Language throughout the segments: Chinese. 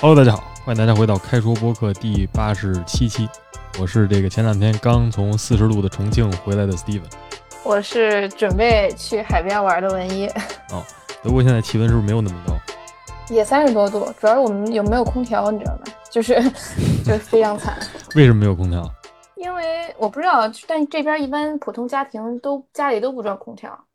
Hello，大家好，欢迎大家回到开说播客第八十七期，我是这个前两天刚从四十度的重庆回来的 Steven。我是准备去海边玩的文一。哦，德国现在气温是不是没有那么高？也三十多度，主要是我们有没有空调，你知道吗？就是 就是非常惨。为什么没有空调？因为我不知道，但这边一般普通家庭都家里都不装空调。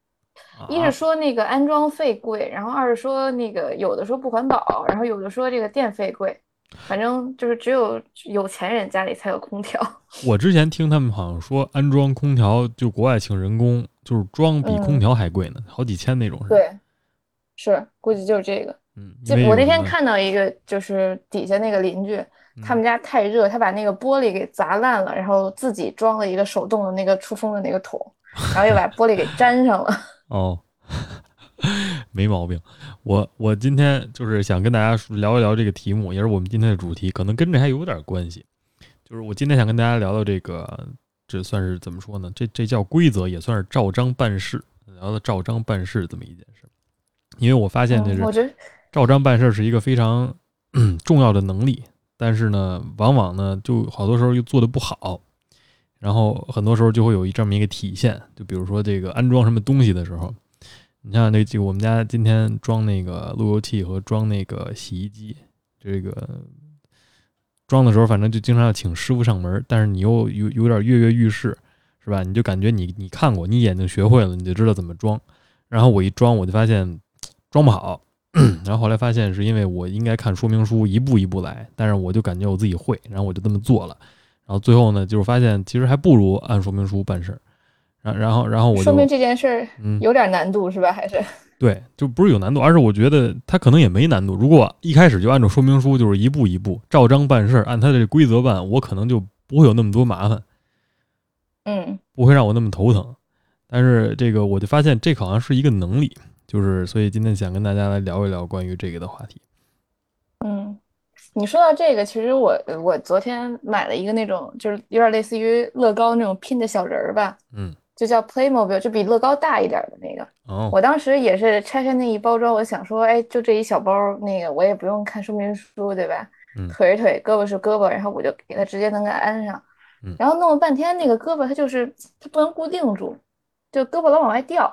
一是说那个安装费贵，然后二是说那个有的说不环保，然后有的说这个电费贵，反正就是只有有钱人家里才有空调。我之前听他们好像说安装空调就国外请人工，就是装比空调还贵呢，好几千那种是。对，是估计就是这个。嗯，就我那天看到一个，就是底下那个邻居，他们家太热，他把那个玻璃给砸烂了，然后自己装了一个手动的那个出风的那个桶，然后又把玻璃给粘上了。哦，没毛病。我我今天就是想跟大家聊一聊这个题目，也是我们今天的主题，可能跟这还有点关系。就是我今天想跟大家聊聊这个，这算是怎么说呢？这这叫规则，也算是照章办事。聊聊照章办事这么一件事，因为我发现这是照章办事是一个非常 重要的能力，但是呢，往往呢就好多时候又做的不好。然后很多时候就会有一这么一个体现，就比如说这个安装什么东西的时候，你像那就我们家今天装那个路由器和装那个洗衣机，这个装的时候反正就经常要请师傅上门，但是你又有有点跃跃欲试，是吧？你就感觉你你看过，你眼睛学会了，你就知道怎么装。然后我一装，我就发现装不好，然后后来发现是因为我应该看说明书，一步一步来，但是我就感觉我自己会，然后我就这么做了。然后最后呢，就是发现其实还不如按说明书办事儿，然然后然后我就说明这件事儿有点难度是吧？还是 对，就不是有难度，而是我觉得他可能也没难度。如果一开始就按照说明书，就是一步一步照章办事儿，按他的规则办，我可能就不会有那么多麻烦，嗯，不会让我那么头疼。但是这个我就发现这好像是一个能力，就是所以今天想跟大家来聊一聊关于这个的话题。嗯。你说到这个，其实我我昨天买了一个那种，就是有点类似于乐高那种拼的小人儿吧，嗯，就叫 Playmobil，就比乐高大一点的那个。哦，我当时也是拆开那一包装，我想说，哎，就这一小包，那个我也不用看说明书，对吧？嗯，腿是腿，胳膊是胳膊，然后我就给它直接能给安上。嗯，然后弄了半天，那个胳膊它就是它不能固定住。就胳膊老往外掉，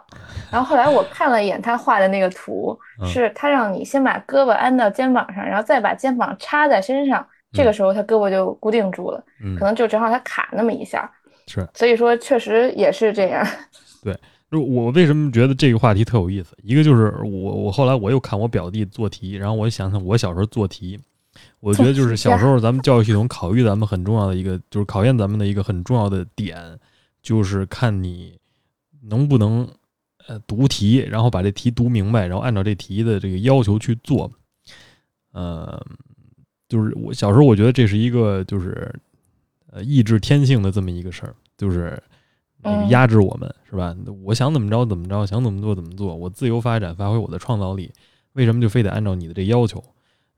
然后后来我看了一眼他画的那个图，是他让你先把胳膊安到肩膀上，然后再把肩膀插在身上，这个时候他胳膊就固定住了，可能就正好他卡那么一下，是，所以说确实也是这样。对，就我为什么觉得这个话题特有意思？一个就是我我后来我又看我表弟做题，然后我想想我小时候做题，我觉得就是小时候咱们教育系统考育咱们很重要的一个，就是考验咱们的一个很重要的点，就是看你。能不能呃读题，然后把这题读明白，然后按照这题的这个要求去做？呃，就是我小时候我觉得这是一个就是呃抑制天性的这么一个事儿，就是压制我们是吧？我想怎么着怎么着，想怎么做怎么做，我自由发展，发挥我的创造力。为什么就非得按照你的这要求？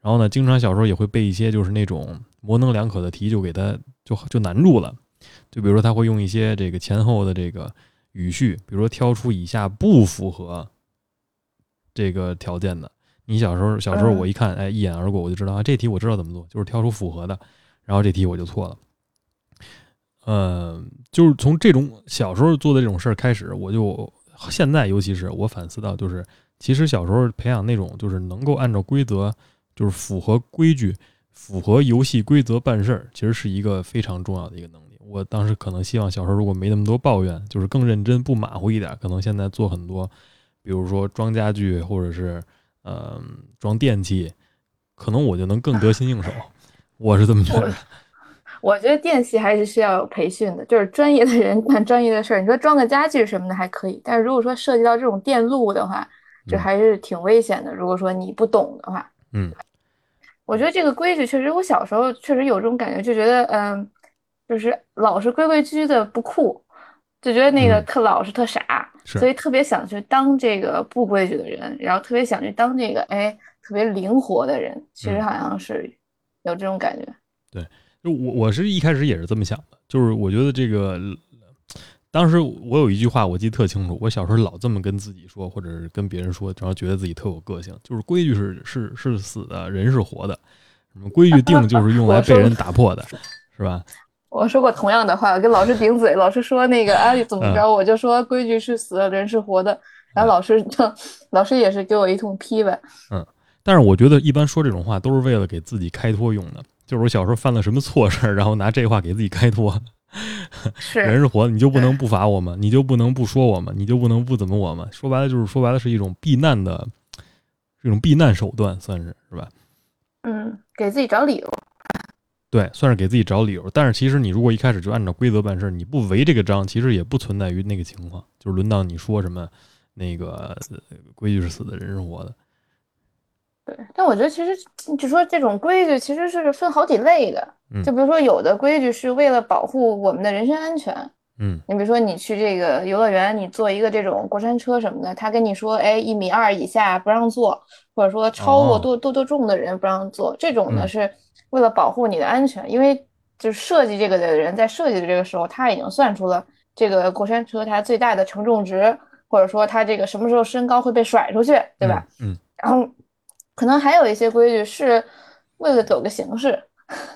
然后呢，经常小时候也会背一些就是那种模棱两可的题，就给他就就难住了。就比如说他会用一些这个前后的这个。语序，比如说挑出以下不符合这个条件的。你小时候，小时候我一看，哎，一眼而过，我就知道啊，这题我知道怎么做，就是挑出符合的，然后这题我就错了。嗯，就是从这种小时候做的这种事儿开始，我就现在，尤其是我反思到，就是其实小时候培养那种就是能够按照规则，就是符合规矩、符合游戏规则办事儿，其实是一个非常重要的一个能力。我当时可能希望小时候如果没那么多抱怨，就是更认真不马虎一点，可能现在做很多，比如说装家具或者是呃装电器，可能我就能更得心应手。我是这么觉得。我觉得电器还是需要有培训的，就是专业的人干专业的事儿。你说装个家具什么的还可以，但是如果说涉及到这种电路的话，这还是挺危险的。如果说你不懂的话，嗯，我觉得这个规矩确实，我小时候确实有这种感觉，就觉得嗯。就是老是规规矩矩的不酷，就觉得那个特老实特傻，所以特别想去当这个不规矩的人，然后特别想去当这个哎特别灵活的人。其实好像是有这种感觉。对，就我我是一开始也是这么想的，就是我觉得这个当时我有一句话我记得特清楚，我小时候老这么跟自己说，或者是跟别人说，然后觉得自己特有个性，就是规矩是是是死的，人是活的，什么规矩 定就是用来被人打破的，是吧？我说过同样的话，跟老师顶嘴，老师说那个啊 怎么着，我就说规矩是死的，人是活的，然后老师就老师也是给我一通批呗。嗯，但是我觉得一般说这种话都是为了给自己开脱用的，就是我小时候犯了什么错事儿，然后拿这话给自己开脱。是人是活的，你就不能不罚我吗？你就不能不说我吗？你就不能不怎么我吗？说白了就是说白了是一种避难的，这种避难手段，算是是吧？嗯，给自己找理由。对，算是给自己找理由。但是其实你如果一开始就按照规则办事，你不违这个章，其实也不存在于那个情况，就是轮到你说什么那个规矩是死的，人是活的。对，但我觉得其实就说这种规矩其实是分好几类的。就比如说，有的规矩是为了保护我们的人身安全。嗯，你比如说，你去这个游乐园，你坐一个这种过山车什么的，他跟你说，哎，一米二以下不让坐，或者说超过多多多重的人不让坐，这种呢是为了保护你的安全，因为就是设计这个的人在设计的这个时候，他已经算出了这个过山车它最大的承重值，或者说它这个什么时候升高会被甩出去，对吧？嗯，然后可能还有一些规矩是为了走个形式。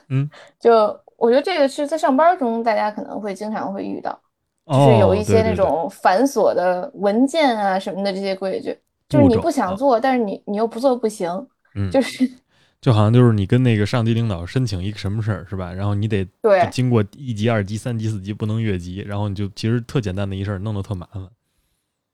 嗯，就我觉得这个是在上班中，大家可能会经常会遇到，就是有一些那种繁琐的文件啊什么的这些规矩，就是你不想做，但是你你又不做不行，嗯，就是就好像就是你跟那个上级领导申请一个什么事儿是吧？然后你得对经过一级、二级、三级、四级不能越级，然后你就其实特简单的一事儿弄得特麻烦。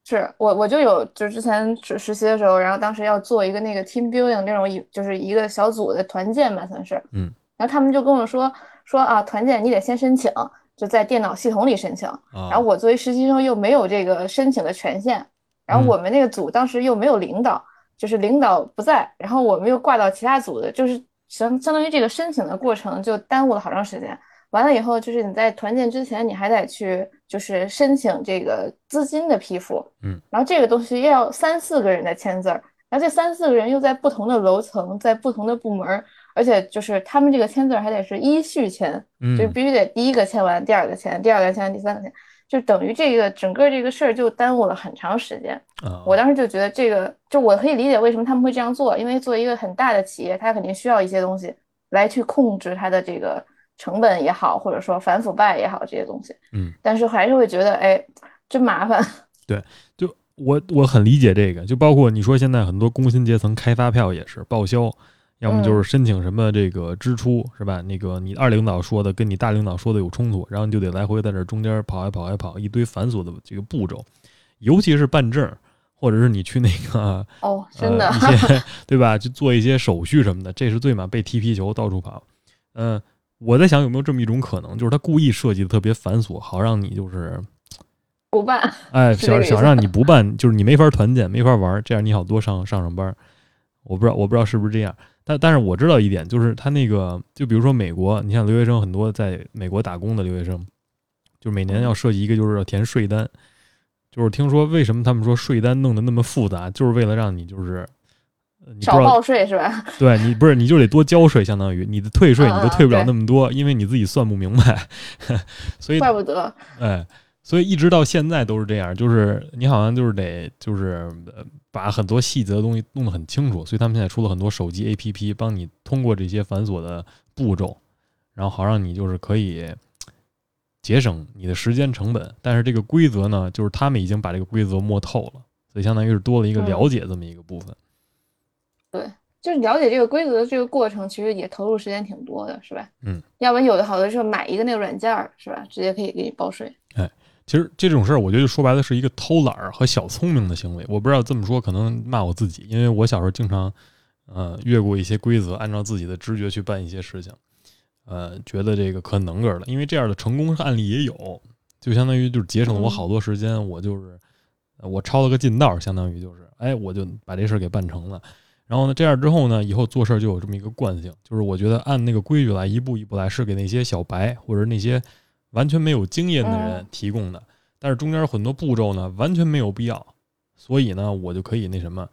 是我我就有就之前实实习的时候，然后当时要做一个那个 team building 那种一就是一个小组的团建吧，算是，嗯。然后他们就跟我说说啊，团建你得先申请，就在电脑系统里申请。然后我作为实习生又没有这个申请的权限，然后我们那个组当时又没有领导，就是领导不在，然后我们又挂到其他组的，就是相相当于这个申请的过程就耽误了好长时间。完了以后，就是你在团建之前，你还得去就是申请这个资金的批复，嗯，然后这个东西要三四个人的签字儿，然后这三四个人又在不同的楼层，在不同的部门。而且就是他们这个签字还得是依序签，就必须得第一个签完，第二个签，第二个签完，第三个签，就等于这个整个这个事儿就耽误了很长时间。我当时就觉得这个，就我可以理解为什么他们会这样做，因为作为一个很大的企业，它肯定需要一些东西来去控制它的这个成本也好，或者说反腐败也好这些东西。嗯，但是还是会觉得，哎，真麻烦。对，就我我很理解这个，就包括你说现在很多工薪阶层开发票也是报销。要么就是申请什么这个支出是吧？那个你二领导说的跟你大领导说的有冲突，然后你就得来回在这中间跑来跑来跑，一堆繁琐的这个步骤，尤其是办证，或者是你去那个哦，真的一些 对吧？去做一些手续什么的，这是最嘛被踢皮球到处跑。嗯，我在想有没有这么一种可能，就是他故意设计的特别繁琐，好让你就是不办，哎，想想让你不办，就是你没法团建，没法玩，这样你好多上上上班。我不知道，我不知道是不是这样。但但是我知道一点，就是他那个，就比如说美国，你像留学生很多在美国打工的留学生，就每年要设计一个，就是要填税单。就是听说为什么他们说税单弄得那么复杂，就是为了让你就是少报税是吧？对你不是你就得多交税，相当于你的退税你都退不了那么多，因为你自己算不明白，所以怪不得哎。所以一直到现在都是这样，就是你好像就是得就是把很多细则的东西弄得很清楚，所以他们现在出了很多手机 APP，帮你通过这些繁琐的步骤，然后好让你就是可以节省你的时间成本。但是这个规则呢，就是他们已经把这个规则摸透了，所以相当于是多了一个了解这么一个部分。对，就是了解这个规则的这个过程，其实也投入时间挺多的，是吧？嗯，要不然有的好多时候买一个那个软件儿，是吧？直接可以给你报税。其实这种事儿，我觉得说白了是一个偷懒儿和小聪明的行为。我不知道这么说可能骂我自己，因为我小时候经常，呃，越过一些规则，按照自己的直觉去办一些事情，呃，觉得这个可能个儿了。因为这样的成功案例也有，就相当于就是节省了我好多时间。我就是我抄了个近道，相当于就是，哎，我就把这事儿给办成了。然后呢，这样之后呢，以后做事儿就有这么一个惯性，就是我觉得按那个规矩来，一步一步来，是给那些小白或者那些。完全没有经验的人提供的，但是中间很多步骤呢，完全没有必要，所以呢，我就可以那什么，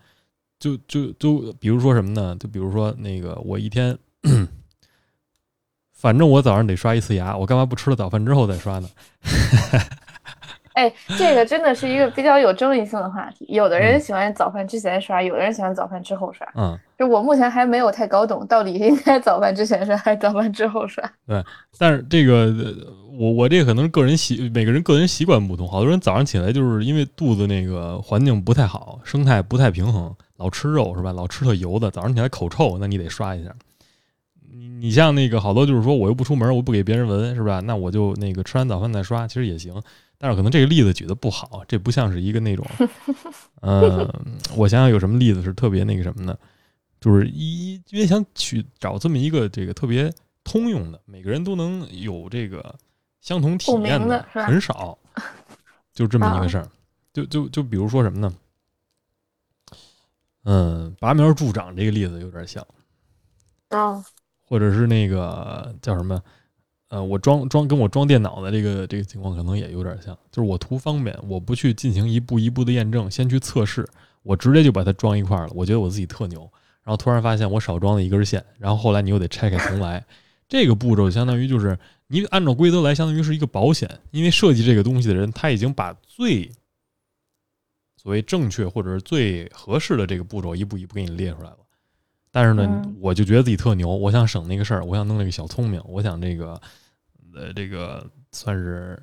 就就就比如说什么呢？就比如说那个，我一天，反正我早上得刷一次牙，我干嘛不吃了早饭之后再刷呢？哎，这个真的是一个比较有争议性的话题。有的人喜欢早饭之前刷，有的人喜欢早饭之后刷。嗯，就我目前还没有太搞懂，到底应该早饭之前刷还是早饭之后刷。对，但是这个我我这个可能是个人习，每个人个人习惯不同。好多人早上起来就是因为肚子那个环境不太好，生态不太平衡，老吃肉是吧？老吃特油的，早上起来口臭，那你得刷一下。你你像那个好多就是说我又不出门，我不给别人闻是吧？那我就那个吃完早饭再刷，其实也行。但是可能这个例子举的不好，这不像是一个那种，嗯，我想想有什么例子是特别那个什么的，就是一因为想去找这么一个这个特别通用的，每个人都能有这个相同体验的，很少，就这么一个事儿。就就就比如说什么呢？嗯，拔苗助长这个例子有点像，啊，或者是那个叫什么？呃，我装装跟我装电脑的这个这个情况可能也有点像，就是我图方便，我不去进行一步一步的验证，先去测试，我直接就把它装一块了。我觉得我自己特牛，然后突然发现我少装了一根线，然后后来你又得拆开重来。这个步骤相当于就是你按照规则来，相当于是一个保险，因为设计这个东西的人他已经把最所谓正确或者是最合适的这个步骤一步一步给你列出来了。但是呢，我就觉得自己特牛，我想省那个事儿，我想弄那个小聪明，我想这个，呃，这个算是，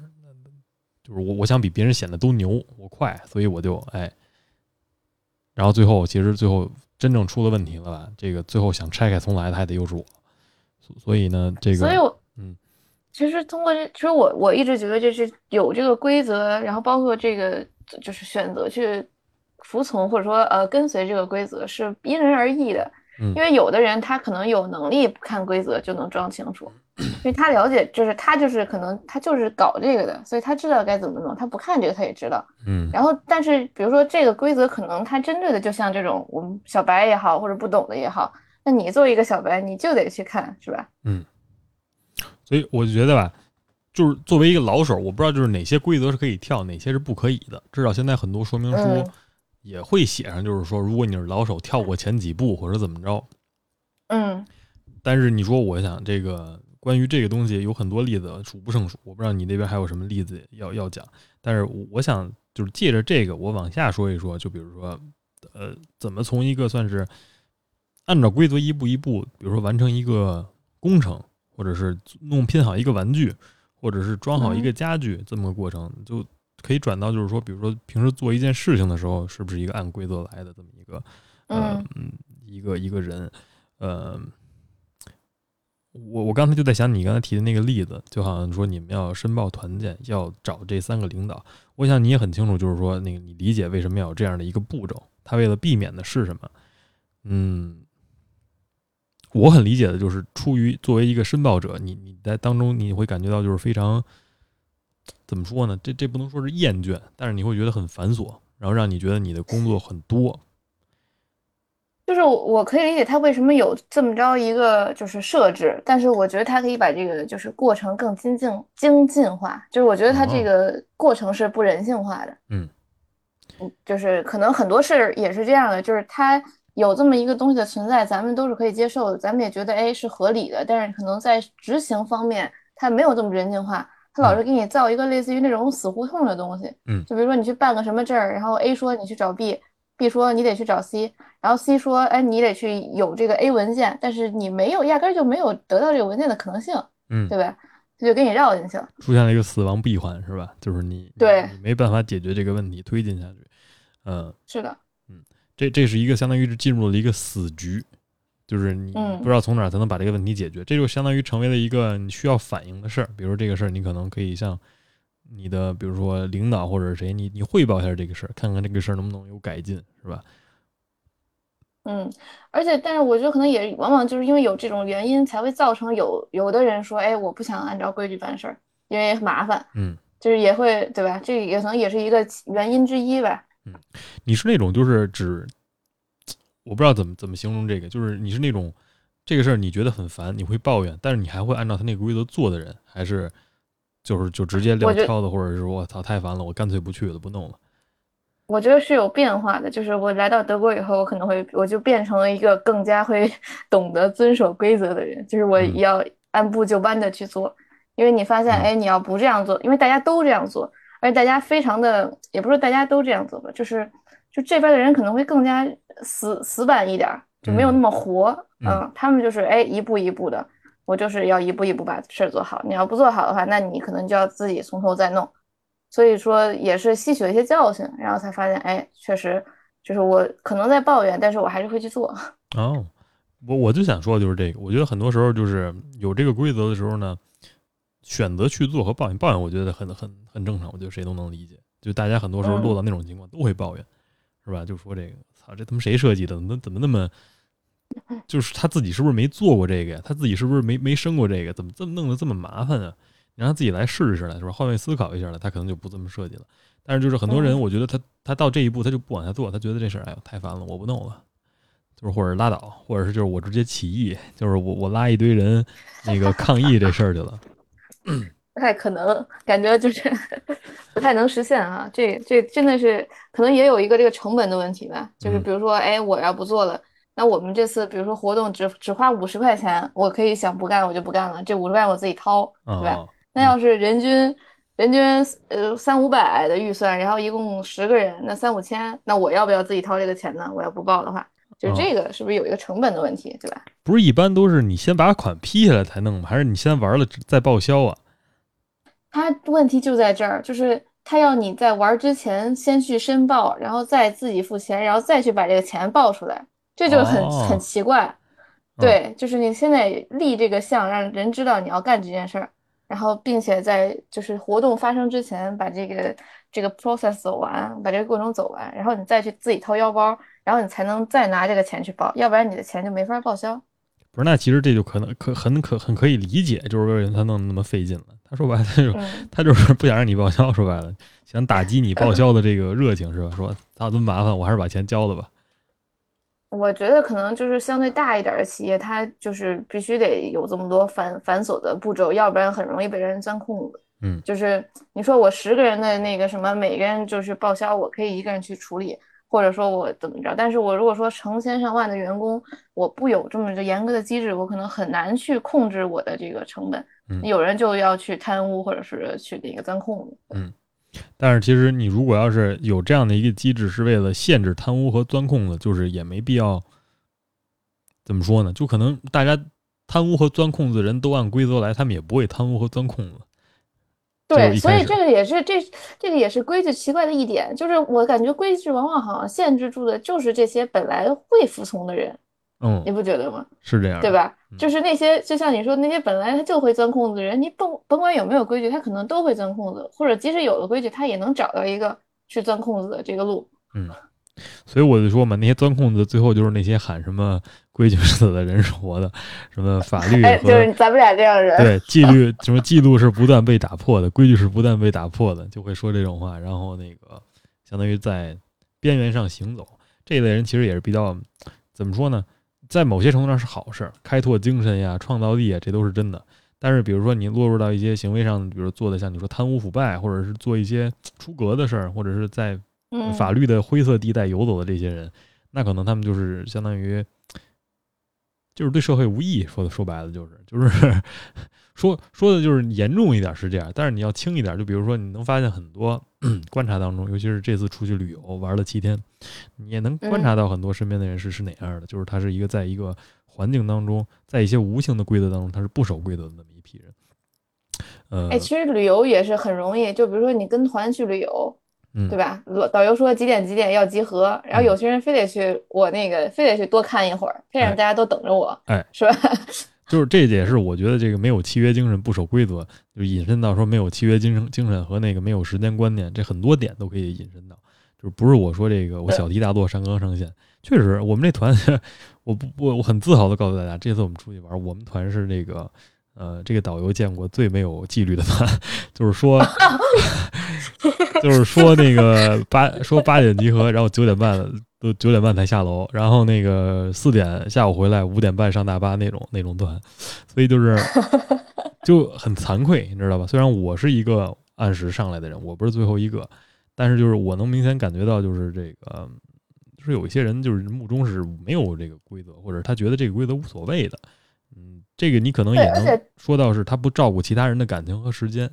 就是我我想比别人显得都牛，我快，所以我就哎，然后最后其实最后真正出了问题了吧？这个最后想拆开重来的还得又是我，所以呢，这个，所以我嗯，其实通过这，其实我我一直觉得这是有这个规则，然后包括这个就是选择去服从或者说呃跟随这个规则是因人而异的。因为有的人他可能有能力不看规则就能装清楚，因为他了解，就是他就是可能他就是搞这个的，所以他知道该怎么弄。他不看这个他也知道，嗯。然后，但是比如说这个规则可能他针对的就像这种我们小白也好，或者不懂的也好，那你作为一个小白，你就得去看，是吧？嗯。所以我就觉得吧，就是作为一个老手，我不知道就是哪些规则是可以跳，哪些是不可以的。至少现在很多说明书。也会写上，就是说，如果你是老手，跳过前几步或者怎么着，嗯。但是你说，我想这个关于这个东西有很多例子数不胜数，我不知道你那边还有什么例子要要讲。但是我想就是借着这个，我往下说一说，就比如说，呃，怎么从一个算是按照规则一步一步，比如说完成一个工程，或者是弄拼好一个玩具，或者是装好一个家具这么个过程，就。可以转到，就是说，比如说平时做一件事情的时候，是不是一个按规则来的这么一个，嗯，一个一个人，呃，我我刚才就在想你刚才提的那个例子，就好像说你们要申报团建，要找这三个领导，我想你也很清楚，就是说那个你理解为什么要有这样的一个步骤，他为了避免的是什么？嗯，我很理解的就是出于作为一个申报者，你你在当中你会感觉到就是非常。怎么说呢？这这不能说是厌倦，但是你会觉得很繁琐，然后让你觉得你的工作很多。就是我可以理解他为什么有这么着一个就是设置，但是我觉得他可以把这个就是过程更精进精进化。就是我觉得他这个过程是不人性化的。嗯，就是可能很多事儿也是这样的，就是他有这么一个东西的存在，咱们都是可以接受的，咱们也觉得哎是合理的，但是可能在执行方面，他没有这么人性化。他老是给你造一个类似于那种死胡同的东西，嗯，就比如说你去办个什么证儿，然后 A 说你去找 B，B 说你得去找 C，然后 C 说哎你得去有这个 A 文件，但是你没有，压根就没有得到这个文件的可能性，嗯，对吧？他就给你绕进去了，出现了一个死亡闭环是吧？就是你对，你没办法解决这个问题，推进下去，嗯，是的，嗯，这这是一个相当于是进入了一个死局。就是你不知道从哪才能把这个问题解决，这就相当于成为了一个你需要反应的事儿。比如这个事儿，你可能可以向你的，比如说领导或者是谁，你你汇报一下这个事儿，看看这个事儿能不能有改进，是吧？嗯，而且但是我觉得可能也往往就是因为有这种原因，才会造成有有的人说，哎，我不想按照规矩办事儿，因为麻烦。嗯，就是也会对吧？这也可能也是一个原因之一吧。嗯，你是那种就是指。我不知道怎么怎么形容这个，就是你是那种这个事儿你觉得很烦，你会抱怨，但是你还会按照他那个规则做的人，还是就是就直接撂挑子，或者是我操太烦了，我干脆不去了，不弄了。我觉得是有变化的，就是我来到德国以后，我可能会我就变成了一个更加会 懂得遵守规则的人，就是我要按部就班的去做，因为你发现，哎，你要不这样做，因为大家都这样做。而且大家非常的，也不是大家都这样做吧，就是就这边的人可能会更加死死板一点，就没有那么活，嗯，他们就是哎一步一步的，我就是要一步一步把事儿做好，你要不做好的话，那你可能就要自己从头再弄，所以说也是吸取了一些教训，然后才发现，哎，确实就是我可能在抱怨，但是我还是会去做。哦。我我就想说的就是这个，我觉得很多时候就是有这个规则的时候呢，选择去做和抱怨抱怨，我觉得很很很正常，我觉得谁都能理解。就大家很多时候落到那种情况都会抱怨，是吧？就说这个，操，这他妈谁设计的？怎么怎么那么，就是他自己是不是没做过这个呀？他自己是不是没没生过这个？怎么这么弄得这么麻烦啊？你让他自己来试试来，是吧？换位思考一下了，他可能就不这么设计了。但是就是很多人，我觉得他他到这一步他就不往下做，他觉得这事儿哎呦太烦了，我不弄了。就是或者拉倒，或者是就是我直接起义，就是我我拉一堆人那个抗议这事儿去了，不太可能，感觉就是 不太能实现啊。这这真的是可能也有一个这个成本的问题吧。就是比如说，哎，我要不做了，那我们这次比如说活动只只花五十块钱，我可以想不干我就不干了，这五十块我自己掏，对吧？那要是人均人均呃三五百的预算，然后一共十个人，那三五千，那我要不要自己掏这个钱呢？我要不报的话。就这个是不是有一个成本的问题，对吧？不是一般都是你先把款批下来才弄吗？还是你先玩了再报销啊？他问题就在这儿，就是他要你在玩之前先去申报，然后再自己付钱，然后再去把这个钱报出来，这就很很奇怪。对，就是你现在立这个项，让人知道你要干这件事儿，然后并且在就是活动发生之前把这个这个 process 走完，把这个过程走完，然后你再去自己掏腰包。然后你才能再拿这个钱去报，要不然你的钱就没法报销。不是，那其实这就可能可很可很可以理解，就是为什么他弄那么费劲了。他说白了，他就 他就是不想让你报销，说白了想打击你报销的这个热情，是吧？说他这么麻烦，我还是把钱交了吧。我觉得可能就是相对大一点的企业，它就是必须得有这么多繁繁琐的步骤，要不然很容易被人钻空子。嗯，就是你说我十个人的那个什么，每个人就是报销，我可以一个人去处理。或者说我怎么着？但是我如果说成千上万的员工，我不有这么一个严格的机制，我可能很难去控制我的这个成本。有人就要去贪污，或者是去那个钻空子。嗯，但是其实你如果要是有这样的一个机制，是为了限制贪污和钻空子，就是也没必要。怎么说呢？就可能大家贪污和钻空子人都按规则来，他们也不会贪污和钻空子。对，所以这个也是这这个也是规矩奇怪的一点，就是我感觉规矩往往好像限制住的就是这些本来会服从的人，嗯，你不觉得吗？是这样，对吧？就是那些就像你说那些本来他就会钻空子的人，你甭甭管有没有规矩，他可能都会钻空子，或者即使有了规矩，他也能找到一个去钻空子的这个路，嗯。所以我就说嘛，那些钻空子，最后就是那些喊什么规矩死的人是活的，什么法律和就是咱们俩这样人，对纪律什么记录是不断被打破的，规矩是不断被打破的，就会说这种话，然后那个相当于在边缘上行走。这一类人其实也是比较怎么说呢，在某些程度上是好事，开拓精神呀、创造力啊，这都是真的。但是比如说你落入到一些行为上，比如做的像你说贪污腐败，或者是做一些出格的事儿，或者是在。法律的灰色地带游走的这些人，那可能他们就是相当于，就是对社会无益。说的说白了就是，就是说说的就是严重一点是这样，但是你要轻一点，就比如说你能发现很多 观察当中，尤其是这次出去旅游玩了七天，你也能观察到很多身边的人是是哪样的，就是他是一个在一个环境当中，在一些无形的规则当中，他是不守规则的那么一批人。呃，哎，其实旅游也是很容易，就比如说你跟团去旅游。对吧？导游说几点几点要集合，然后有些人非得去，我那个非得去多看一会儿，非让大家都等着我，哎，是吧？就是这也是我觉得这个没有契约精神、不守规则，就引申到说没有契约精神精神和那个没有时间观念，这很多点都可以引申到。就是不是我说这个我小题大做、上纲上线，确实我们这团，我不我我很自豪的告诉大家，这次我们出去玩，我们团是那个。呃，这个导游见过最没有纪律的团，就是说，就是说那个八说八点集合，然后九点半都九点半才下楼，然后那个四点下午回来，五点半上大巴那种那种段，所以就是 就很惭愧，你知道吧？虽然我是一个按时上来的人，我不是最后一个，但是就是我能明显感觉到，就是这个，就是有一些人就是目中是没有这个规则，或者他觉得这个规则无所谓的。嗯这个你可能也能说到是他不照顾其他人的感情和时间，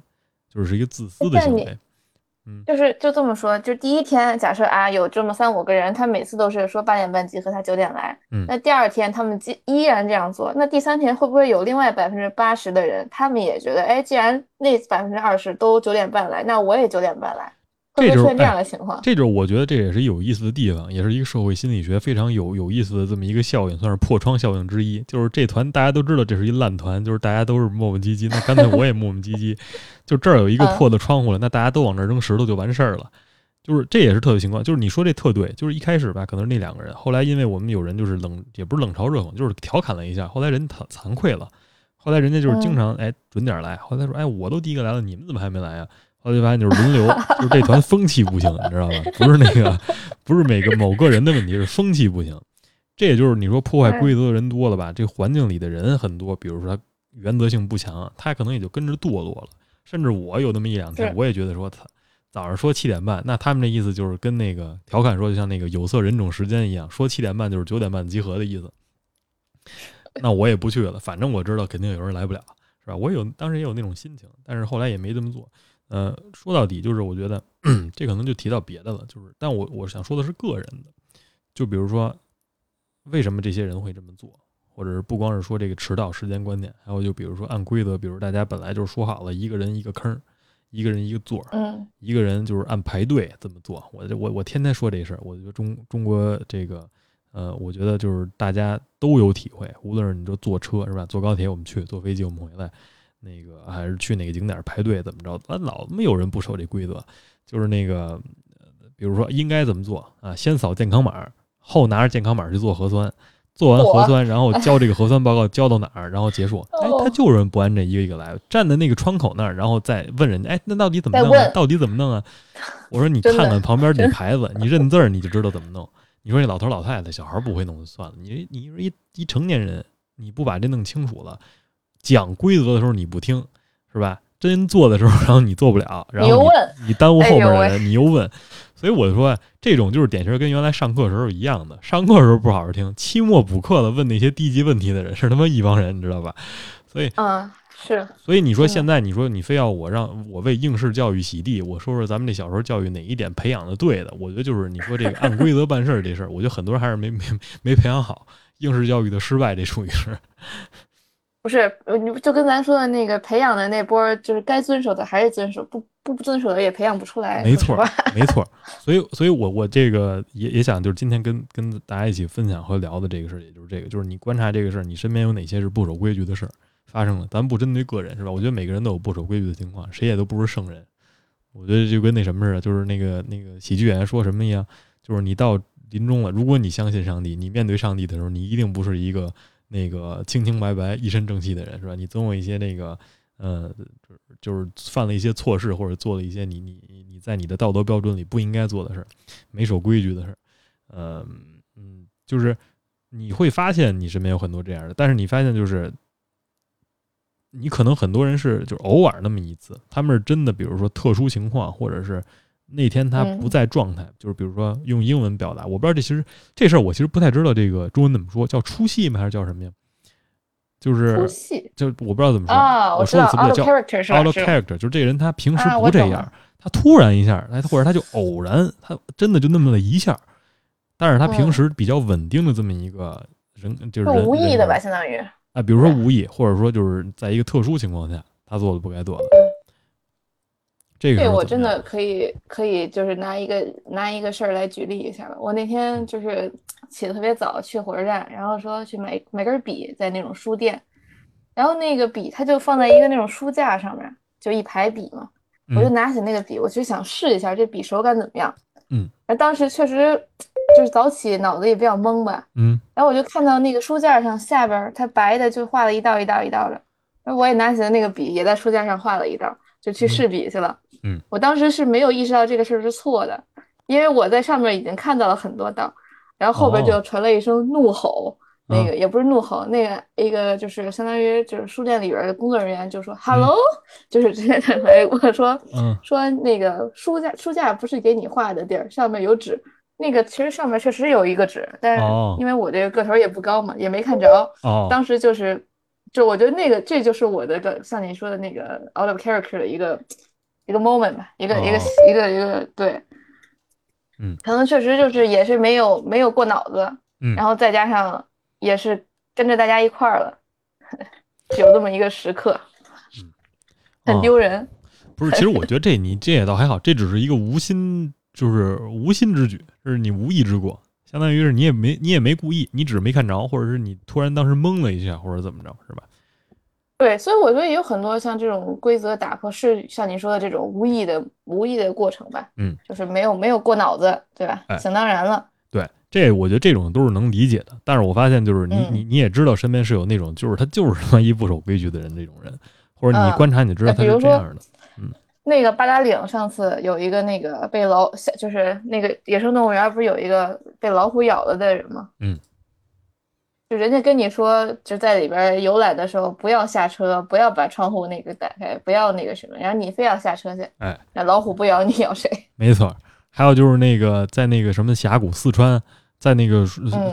就是一个自私的行为。嗯，就是就这么说，就第一天假设啊有这么三五个人，他每次都是说八点半集合，他九点来，嗯，那第二天他们依依然这样做，那第三天会不会有另外百分之八十的人，他们也觉得，哎，既然那百分之二十都九点半来，那我也九点半来。这就是这样的情况，这就是我觉得这也是有意思的地方，也是一个社会心理学非常有有意思的这么一个效应，算是破窗效应之一。就是这团大家都知道这是一烂团，就是大家都是磨磨唧唧，那干脆我也磨磨唧唧，就这儿有一个破的窗户了，那大家都往这扔石头就完事儿了。就是这也是特别情况，就是你说这特对，就是一开始吧，可能是那两个人，后来因为我们有人就是冷，也不是冷嘲热讽，就是调侃了一下，后来人惭惭愧了，后来人家就是经常哎准点来，后来说哎我都第一个来了，你们怎么还没来呀？后来就发现就是轮流，就是这团风气不行，你知道吧？不是那个，不是每个某个人的问题，是风气不行。这也就是你说破坏规则的人多了吧？这环境里的人很多，比如说他原则性不强，他可能也就跟着堕落了。甚至我有那么一两天，我也觉得说他早上说七点半，那他们这意思就是跟那个调侃说，就像那个有色人种时间一样，说七点半就是九点半集合的意思。那我也不去了，反正我知道肯定有人来不了，是吧？我有当时也有那种心情，但是后来也没这么做。呃，说到底就是我觉得 这可能就提到别的了，就是，但我我想说的是个人的，就比如说为什么这些人会这么做，或者是不光是说这个迟到时间观念，还有就比如说按规则，比如大家本来就是说好了一个人一个坑，一个人一个座，嗯，一个人就是按排队这么做，我我我天天说这事儿，我觉得中中国这个，呃，我觉得就是大家都有体会，无论是你说坐车是吧，坐高铁我们去，坐飞机我们回来。那个还是去哪个景点排队怎么着？咱老没有人不守这规则，就是那个，比如说应该怎么做啊？先扫健康码，后拿着健康码去做核酸，做完核酸然后交这个核酸报告交到哪儿，然后结束。哎，他就是人不按这一个一个来，站在那个窗口那儿，然后再问人家，哎，那到底怎么弄？啊？到底怎么弄啊？我说你看看旁边这牌子，你认字儿你就知道怎么弄。你说那老头老太太小孩不会弄就算了，你你说一一成年人你不把这弄清楚了。讲规则的时候你不听，是吧？真做的时候，然后你做不了，然后你你耽误后面的人，你又问，所以我就说，这种就是典型跟原来上课时候一样的，上课时候不好好听，期末补课的问那些低级问题的人是他妈一帮人，你知道吧？所以啊，是，所以你说现在你说你非要我让我为应试教育洗地，我说说咱们这小时候教育哪一点培养的对的？我觉得就是你说这个按规则办事儿这事儿，我觉得很多人还是没没没培养好，应试教育的失败，这属于是。不是，你就跟咱说的那个培养的那波，就是该遵守的还是遵守，不不不遵守的也培养不出来。没错，没错。所以，所以我我这个也也想，就是今天跟跟大家一起分享和聊的这个事儿，也就是这个，就是你观察这个事儿，你身边有哪些是不守规矩的事儿发生了？咱不针对个人，是吧？我觉得每个人都有不守规矩的情况，谁也都不是圣人。我觉得就跟那什么似的，就是那个那个喜剧演员说什么一样，就是你到临终了，如果你相信上帝，你面对上帝的时候，你一定不是一个。那个清清白白、一身正气的人是吧？你总有一些那个，呃，就是犯了一些错事，或者做了一些你你你在你的道德标准里不应该做的事儿，没守规矩的事儿，呃嗯，就是你会发现你身边有很多这样的，但是你发现就是你可能很多人是就是偶尔那么一次，他们是真的，比如说特殊情况，或者是。那天他不在状态，就是比如说用英文表达，我不知道这其实这事儿我其实不太知道这个中文怎么说，叫出戏吗？还是叫什么呀？就是出戏，就我不知道怎么说。我说的词不叫 out of character，就是这个人他平时不这样，他突然一下，哎，或者他就偶然，他真的就那么了一下，但是他平时比较稳定的这么一个人，就是无意的吧，相当于。啊，比如说无意，或者说就是在一个特殊情况下，他做的不该做的。这个我真的可以可以就是拿一个拿一个事儿来举例一下吧。我那天就是起得特别早去火车站，然后说去买买根笔，在那种书店，然后那个笔它就放在一个那种书架上面，就一排笔嘛。我就拿起那个笔，我就想试一下这笔手感怎么样。嗯。而当时确实就是早起，脑子也比较懵吧。嗯。然后我就看到那个书架上下边它白的就画了一道一道一道的，然后我也拿起了那个笔，也在书架上画了一道，就去试笔去了。嗯，我当时是没有意识到这个事儿是错的，因为我在上面已经看到了很多道，然后后边就传了一声怒吼，那个也不是怒吼，那个一个就是相当于就是书店里边的工作人员就说 “hello”，就是直接来我说，说那个书架书架不是给你画的地儿，上面有纸，那个其实上面确实有一个纸，但是因为我这个个头也不高嘛，也没看着，当时就是就我觉得那个这就是我的个像你说的那个 out of character 的一个。一个 moment 吧，一个一个一个一个对，嗯，可能确实就是也是没有没有过脑子，嗯，然后再加上也是跟着大家一块儿了，有这么一个时刻，嗯，很丢人。不是，其实我觉得这你这也倒还好，这只是一个无心，就是无心之举，就是你无意之过，相当于是你也没你也没故意，你只是没看着，或者是你突然当时懵了一下，或者怎么着，是吧？对，所以我觉得也有很多像这种规则打破，是像你说的这种无意的无意的过程吧？嗯，就是没有没有过脑子，对吧？想当然了。对，这我觉得这种都是能理解的。但是我发现，就是你你你也知道，身边是有那种就是他就是他妈一不守规矩的人，这种人，或者你观察你知道他是这样的。嗯，那个八达岭上次有一个那个被老就是那个野生动物园不是有一个被老虎咬了的人吗？嗯。就人家跟你说，就在里边游览的时候，不要下车，不要把窗户那个打开，不要那个什么，然后你非要下车去，哎，那老虎不咬你，咬谁？没错，还有就是那个在那个什么峡谷，四川，在那个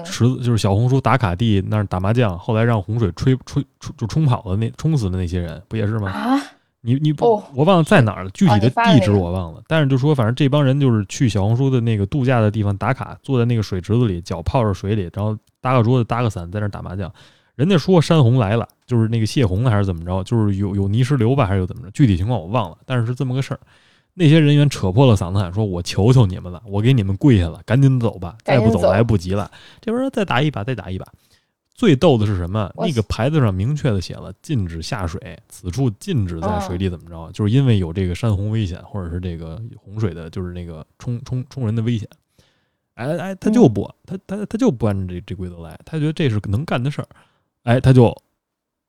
池子，就是小红书打卡地那儿打麻将，后来让洪水吹吹冲就冲跑了那冲死的那些人，不也是吗？啊。你你不，我忘了在哪儿了，具体的地址我忘了。但是就说，反正这帮人就是去小红书的那个度假的地方打卡，坐在那个水池子里，脚泡着水里，然后搭个桌子，搭个伞，在那打麻将。人家说山洪来了，就是那个泄洪了还是怎么着，就是有有泥石流吧，还是有怎么着？具体情况我忘了。但是是这么个事儿。那些人员扯破了嗓子喊说：“我求求你们了，我给你们跪下了，赶紧走吧，再不走来不及了。”这边再打一把，再打一把。最逗的是什么？那个牌子上明确的写了“禁止下水”，此处禁止在水里怎么着？就是因为有这个山洪危险，或者是这个洪水的，就是那个冲冲冲人的危险。哎哎，他就不，他他他就不按照这这规则来，他觉得这是能干的事儿。哎，他就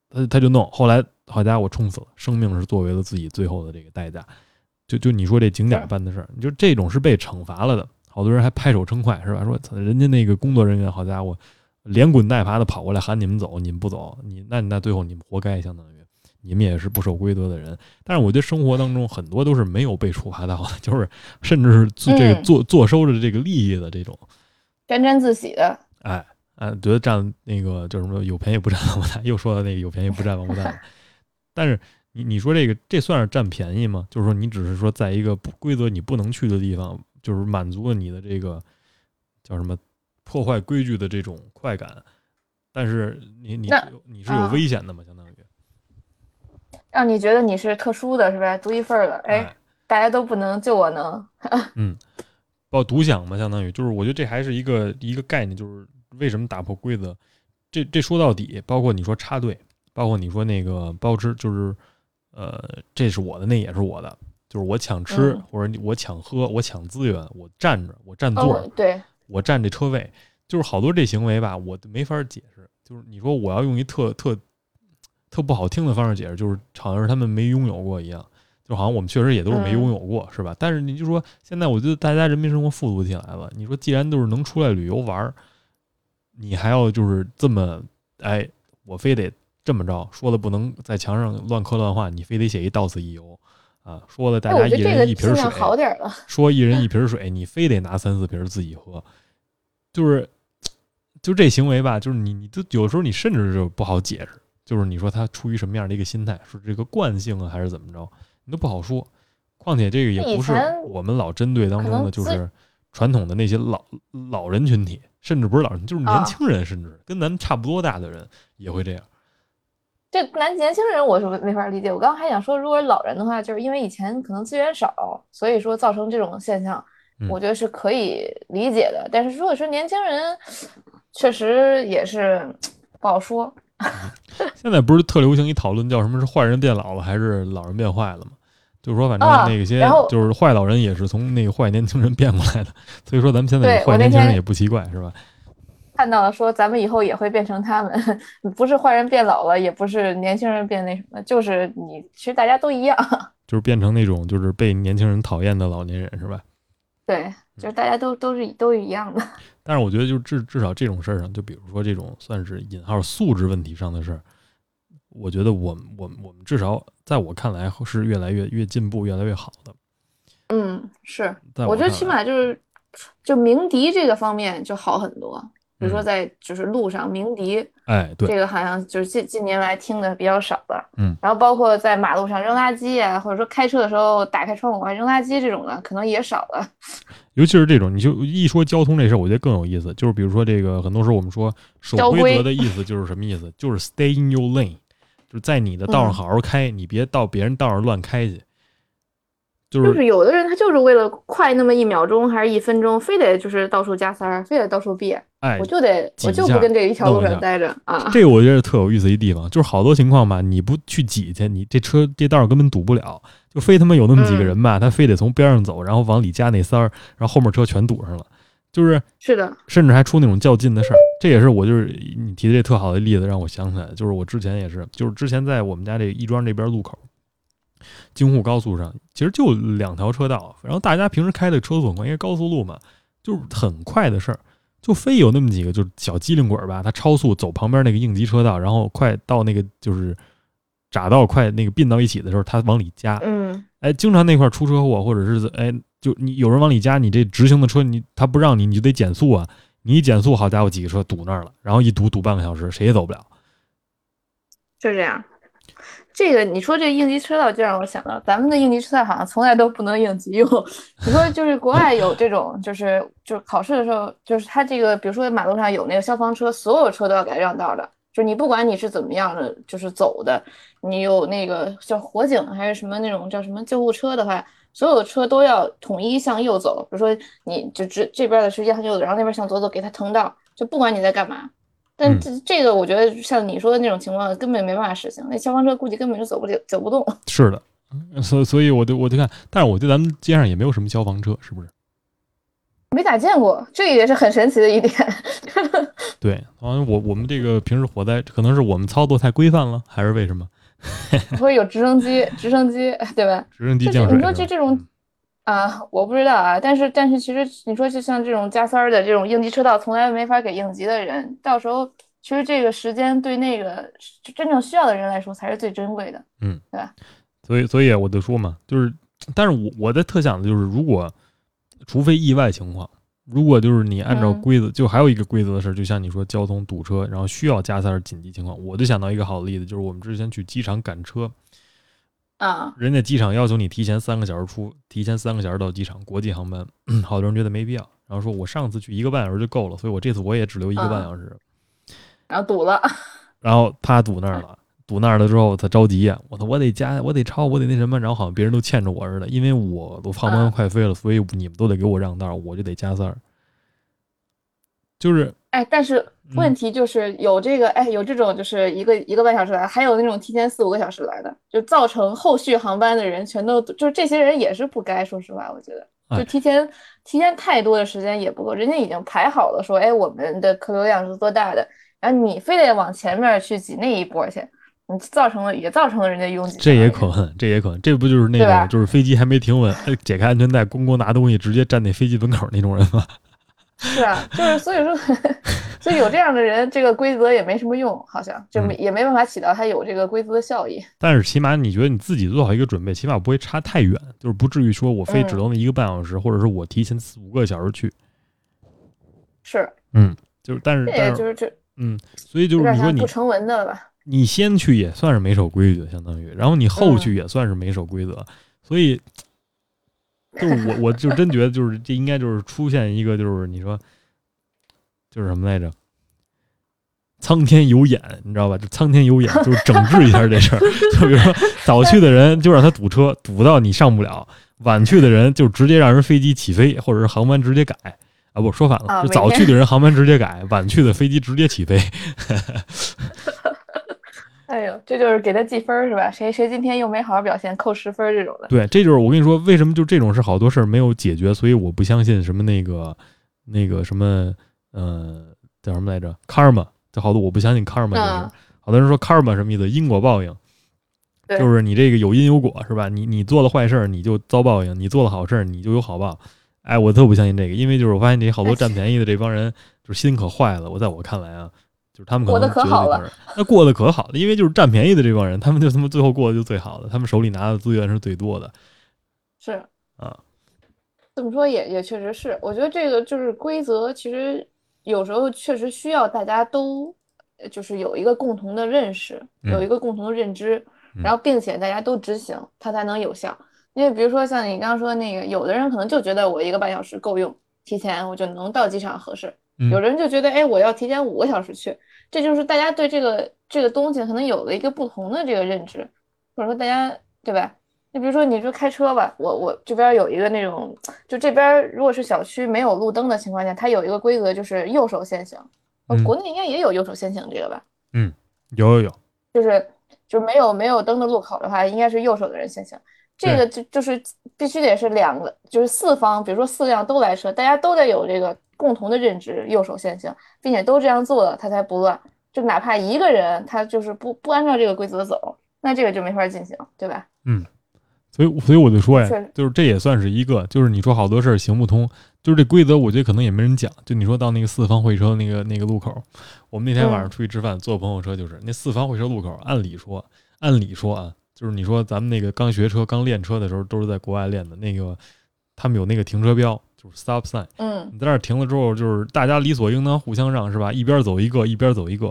他他就弄。后来好家伙，冲死了，生命是作为了自己最后的这个代价。就就你说这景点办的事儿，就这种是被惩罚了的。好多人还拍手称快，是吧？说人家那个工作人员，好家伙。连滚带爬的跑过来喊你们走，你们不走，你那那最后你们活该，相当于你们也是不守规则的人。但是我觉得生活当中很多都是没有被处罚到的，就是甚至是这个坐坐收着这个利益的这种沾沾自喜的。哎哎，觉得占那个叫什么有便宜不占王八蛋，又说到那个有便宜不占王八蛋。但是你你说这个这算是占便宜吗？就是说你只是说在一个不规则你不能去的地方，就是满足了你的这个叫什么？破坏规矩的这种快感，但是你你你是有危险的嘛？相当于让你觉得你是特殊的，是吧？独一份儿的，哎，大家都不能，就我能。嗯，包独享嘛，相当于就是，我觉得这还是一个一个概念，就是为什么打破规则？这这说到底，包括你说插队，包括你说那个包吃，就是呃，这是我的，那也是我的，就是我抢吃或者我抢喝，我抢资源，我站着，我占座，对。我占这车位，就是好多这行为吧，我没法解释。就是你说我要用一特特特不好听的方式解释，就是好像是他们没拥有过一样，就好像我们确实也都是没拥有过，是吧？但是你就说现在，我觉得大家人民生活富足起来了。你说既然都是能出来旅游玩儿，你还要就是这么哎，我非得这么着说的不能在墙上乱刻乱画，你非得写一到此一游。啊，说的大家一人一瓶水，好点了。说一人一瓶水，你非得拿三四瓶自己喝，就是，就这行为吧，就是你，你都有时候你甚至就不好解释，就是你说他出于什么样的一个心态，是这个惯性啊，还是怎么着，你都不好说。况且这个也不是我们老针对当中的，就是传统的那些老老人群体，甚至不是老人，就是年轻人，甚至跟咱差不多大的人也会这样。这男年轻人我是没法理解。我刚刚还想说，如果老人的话，就是因为以前可能资源少，所以说造成这种现象，我觉得是可以理解的。但是如果说年轻人，确实也是不好说。现在不是特流行一讨论，叫什么是坏人变老了，还是老人变坏了吗？就是说，反正那些就是坏老人也是从那个坏年轻人变过来的。所以说，咱们现在坏年轻人也不奇怪，是吧？看到了，说咱们以后也会变成他们，不是坏人变老了，也不是年轻人变那什么，就是你，其实大家都一样，就是变成那种就是被年轻人讨厌的老年人，是吧？对，就是大家都都是都一样的。但是我觉得，就至至少这种事儿上，就比如说这种算是引号素质问题上的事儿，我觉得我我我们至少在我看来是越来越越进步，越来越好的。嗯，是，我觉得起码就是就鸣笛这个方面就好很多。比如说在就是路上鸣笛，哎，对，这个好像就是近近年来听的比较少了。嗯，然后包括在马路上扔垃圾啊，或者说开车的时候打开窗户扔垃圾这种的，可能也少了。尤其是这种，你就一说交通这事儿，我觉得更有意思。就是比如说这个，很多时候我们说守规则的意思就是什么意思？就是 stay in your lane，就是在你的道上好好开，你别到别人道上乱开去。就是有的人他就是为了快那么一秒钟还是一分钟，非得就是到处加塞儿，非得到处别，哎，我就得我就不跟这一条路上待着啊。这个我觉得特有意思一地方，就是好多情况吧，你不去挤去，你这车这道根本堵不了，就非他妈有那么几个人吧，他非得从边上走，然后往里加那塞儿，然后后面车全堵上了，就是是的，甚至还出那种较劲的事儿。这也是我就是你提的这特好的例子，让我想起来，就是我之前也是，就是之前在我们家这亦庄这边路口。京沪高速上其实就两条车道，然后大家平时开的车速很快，因为高速路嘛，就是很快的事儿，就非有那么几个就是小机灵鬼吧，他超速走旁边那个应急车道，然后快到那个就是匝道快那个并到一起的时候，他往里加，嗯，哎，经常那块出车祸，或者是哎，就你有人往里加，你这直行的车你他不让你，你就得减速啊，你一减速，好家伙，几个车堵那儿了，然后一堵堵半个小时，谁也走不了，就这样。这个你说这应急车道就让我想到，咱们的应急车道好像从来都不能应急用。你说就是国外有这种，就是就是考试的时候，就是他这个，比如说马路上有那个消防车，所有车都要给他让道的。就你不管你是怎么样的，就是走的，你有那个叫火警还是什么那种叫什么救护车的话，所有的车都要统一向右走。比如说你就直这边的是向右走，然后那边向左走，给他腾道，就不管你在干嘛。但这这个我觉得像你说的那种情况根本没办法实行，那消防车估计根本就走不了走不动。是的，所所以我就我就看，但是我觉得咱们街上也没有什么消防车，是不是？没咋见过，这也是很神奇的一点。对，好像我我们这个平时火灾，可能是我们操作太规范了，还是为什么？会有直升机，直升机对吧？直升机降水。你说这这种。啊，我不知道啊，但是但是其实你说就像这种加塞儿的这种应急车道，从来没法给应急的人，到时候其实这个时间对那个真正需要的人来说才是最珍贵的，嗯，对吧？所以所以我就说嘛，就是，但是我我的特想的就是，如果除非意外情况，如果就是你按照规则，就还有一个规则的事，就像你说交通堵车，然后需要加塞儿紧急情况，我就想到一个好的例子，就是我们之前去机场赶车。啊，人家机场要求你提前三个小时出，提前三个小时到机场，国际航班，好多人觉得没必要，然后说我上次去一个半小时就够了，所以我这次我也只留一个半小时，然后堵了，然后他堵那儿了，堵那儿了之后他着急呀，我操，我得加，我得超，我得那什么，然后好像别人都欠着我似的，因为我都航班快飞了，所以你们都得给我让道，我就得加塞儿，就是。哎，但是问题就是有这个，哎，有这种就是一个一个半小时来，还有那种提前四五个小时来的，就造成后续航班的人全都就是这些人也是不该，说实话，我觉得就提前提前太多的时间也不够，人家已经排好了，说哎我们的客流量是多大的，然后你非得往前面去挤那一波去，你造成了也造成了人家拥挤。这也可恨，这也可恨，这不就是那种就是飞机还没停稳，解开安全带，咣咣拿东西直接站那飞机门口那种人吗？是啊，就是所以说，所以有这样的人，这个规则也没什么用，好像就没也没办法起到它有这个规则的效益。但是起码你觉得你自己做好一个准备，起码不会差太远，就是不至于说我非只能那一个半小时，或者是我提前四五个小时去。是，嗯，就是但是但是就是这，嗯，所以就是你说你不成文的吧？你先去也算是没守规矩，相当于，然后你后去也算是没守规则，所以。就是我，我就真觉得，就是这应该就是出现一个，就是你说，就是什么来着？苍天有眼，你知道吧？就苍天有眼，就是整治一下这事儿。就比如说，早去的人就让他堵车，堵到你上不了；晚去的人就直接让人飞机起飞，或者是航班直接改。啊，不说反了，就早去的人航班直接改，晚去的飞机直接起飞。哎呦，这就是给他记分是吧？谁谁今天又没好好表现，扣十分这种的。对，这就是我跟你说，为什么就这种事好多事儿没有解决，所以我不相信什么那个那个什么，呃，叫什么来着？karma，就好多我不相信 karma 这事。好多人说 karma 什么意思？因果报应，就是你这个有因有果是吧？你你做了坏事儿你就遭报应，你做了好事儿你就有好报。哎，我特不相信这个，因为就是我发现这好多占便宜的这帮人，就是心可坏了。我在我看来啊。就是他们过得可好了，那过得可好了，因为就是占便宜的这帮人，他们就他妈最后过得就最好的，他们手里拿的资源是最多的。是啊，这么说也也确实是，我觉得这个就是规则，其实有时候确实需要大家都就是有一个共同的认识，有一个共同的认知，然后并且大家都执行，它才能有效。因为比如说像你刚刚说那个，有的人可能就觉得我一个半小时够用，提前我就能到机场合适；有人就觉得哎，我要提前五个小时去。这就是大家对这个这个东西可能有了一个不同的这个认知，或者说大家对吧？你比如说你就开车吧，我我这边有一个那种，就这边如果是小区没有路灯的情况下，它有一个规则就是右手先行。国内应该也有右手先行这个吧？嗯，有有有，就是就是没有没有灯的路口的话，应该是右手的人先行。这个就就是必须得是两个，就是四方，比如说四辆都来车，大家都得有这个共同的认知，右手先行，并且都这样做了，它才不乱。就哪怕一个人他就是不不按照这个规则走，那这个就没法进行，对吧？嗯。所以，所以我就说呀，就是这也算是一个，就是你说好多事儿行不通，就是这规则，我觉得可能也没人讲。就你说到那个四方会车那个那个路口，我们那天晚上出去吃饭，坐朋友车，就是那四方会车路口，按理说，按理说啊，就是你说咱们那个刚学车、刚练车的时候，都是在国外练的，那个他们有那个停车标。就是 stop sign，嗯，你在那儿停了之后，就是大家理所应当互相让，是吧？一边走一个，一边走一个。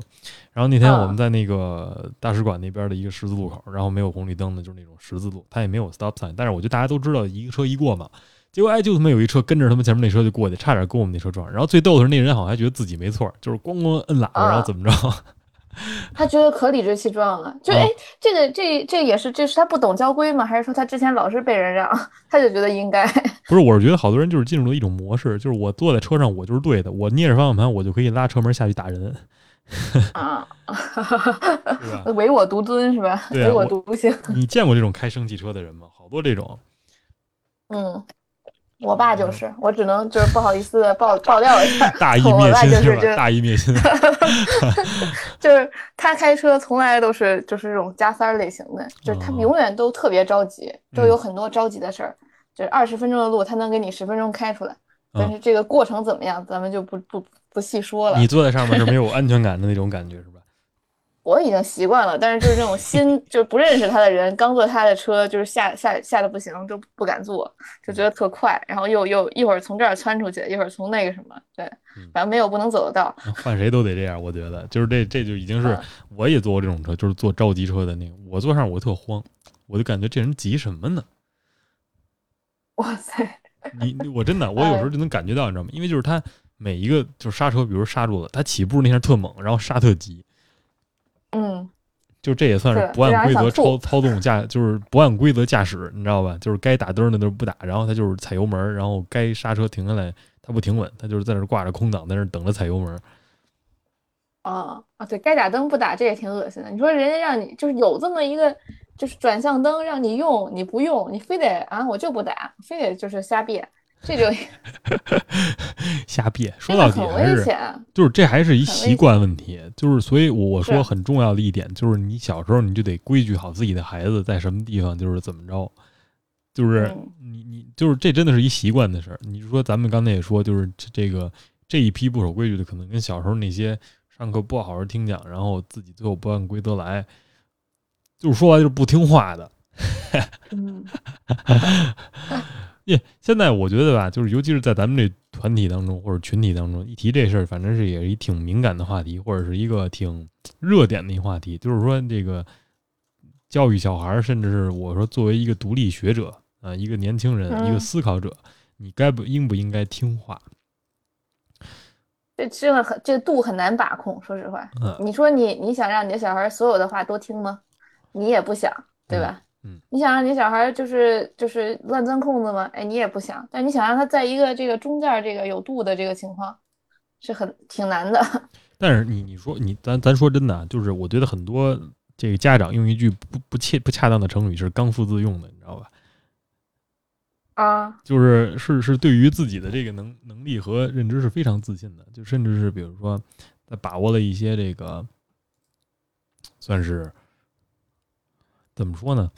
然后那天我们在那个大使馆那边的一个十字路口，然后没有红绿灯的，就是那种十字路，它也没有 stop sign。但是我觉得大家都知道一个车一过嘛。结果哎，就他妈有一车跟着他们前面那车就过去，差点跟我们那车撞。然后最逗的是那人好像还觉得自己没错，就是咣咣摁喇叭，然后怎么着？他觉得可理直气壮了，就哎，这个这这也是这是他不懂交规吗？还是说他之前老是被人让，他就觉得应该？不是，我是觉得好多人就是进入了一种模式，就是我坐在车上我就是对的，我捏着方向盘我就可以拉车门下去打人。啊，唯我独尊是吧？唯我独行。你见过这种开生汽车的人吗？好多这种。嗯。我爸就是，我只能就是不好意思爆爆料一下，大义灭亲是吧？大义灭亲，就是他开车从来都是就是这种加塞儿类型的，就是他永远都特别着急，都有很多着急的事儿，就是二十分钟的路他能给你十分钟开出来，但是这个过程怎么样，咱们就不不不细说了。你坐在上面是没有安全感的那种感觉是吧？我已经习惯了，但是就是这种新就是不认识他的人，刚坐他的车，就是吓吓吓得不行，就不敢坐，就觉得特快，然后又又一会儿从这儿窜出去，一会儿从那个什么，对，反正没有不能走的道。换谁都得这样，我觉得就是这这就已经是我也坐过这种车，就是坐着急车的那个，我坐上我特慌，我就感觉这人急什么呢？哇塞！你我真的我有时候就能感觉到，你知道吗？因为就是他每一个就是刹车，比如刹住了，他起步那下特猛，然后刹特急。嗯，就这也算是不按规则操操纵驾，就是不按规则驾驶，你知道吧？就是该打灯的都不打，然后他就是踩油门，然后该刹车停下来，他不停稳，他就是在那挂着空挡，在那等着踩油门。啊啊，对该打灯不打，这也挺恶心的。你说人家让你就是有这么一个就是转向灯让你用，你不用，你非得啊我就不打，非得就是瞎变。这就 瞎编，说到底还是就是这还是一习惯问题，就是所以我说很重要的一点就是你小时候你就得规矩好自己的孩子在什么地方就是怎么着，就是你你就是这真的是一习惯的事儿。你说咱们刚才也说，就是这个这一批不守规矩的，可能跟小时候那些上课不好好听讲，然后自己最后不按规则来，就是说白就是不听话的。嗯。耶，现在我觉得吧，就是尤其是在咱们这团体当中或者群体当中，一提这事儿，反正是也是一挺敏感的话题，或者是一个挺热点的一话题。就是说，这个教育小孩，甚至是我说作为一个独立学者啊，一个年轻人，一个思考者，你该不应不应该听话？这这个很这个度很难把控。说实话，你说你你想让你的小孩所有的话都听吗？你也不想，对吧？嗯，你想让你小孩就是就是乱钻空子吗？哎，你也不想，但你想让他在一个这个中间这个有度的这个情况，是很挺难的。但是你你说你咱咱说真的，就是我觉得很多这个家长用一句不不切不恰当的成语是刚愎自用的，你知道吧？啊，就是是是对于自己的这个能能力和认知是非常自信的，就甚至是比如说在把握了一些这个算是。怎么说呢？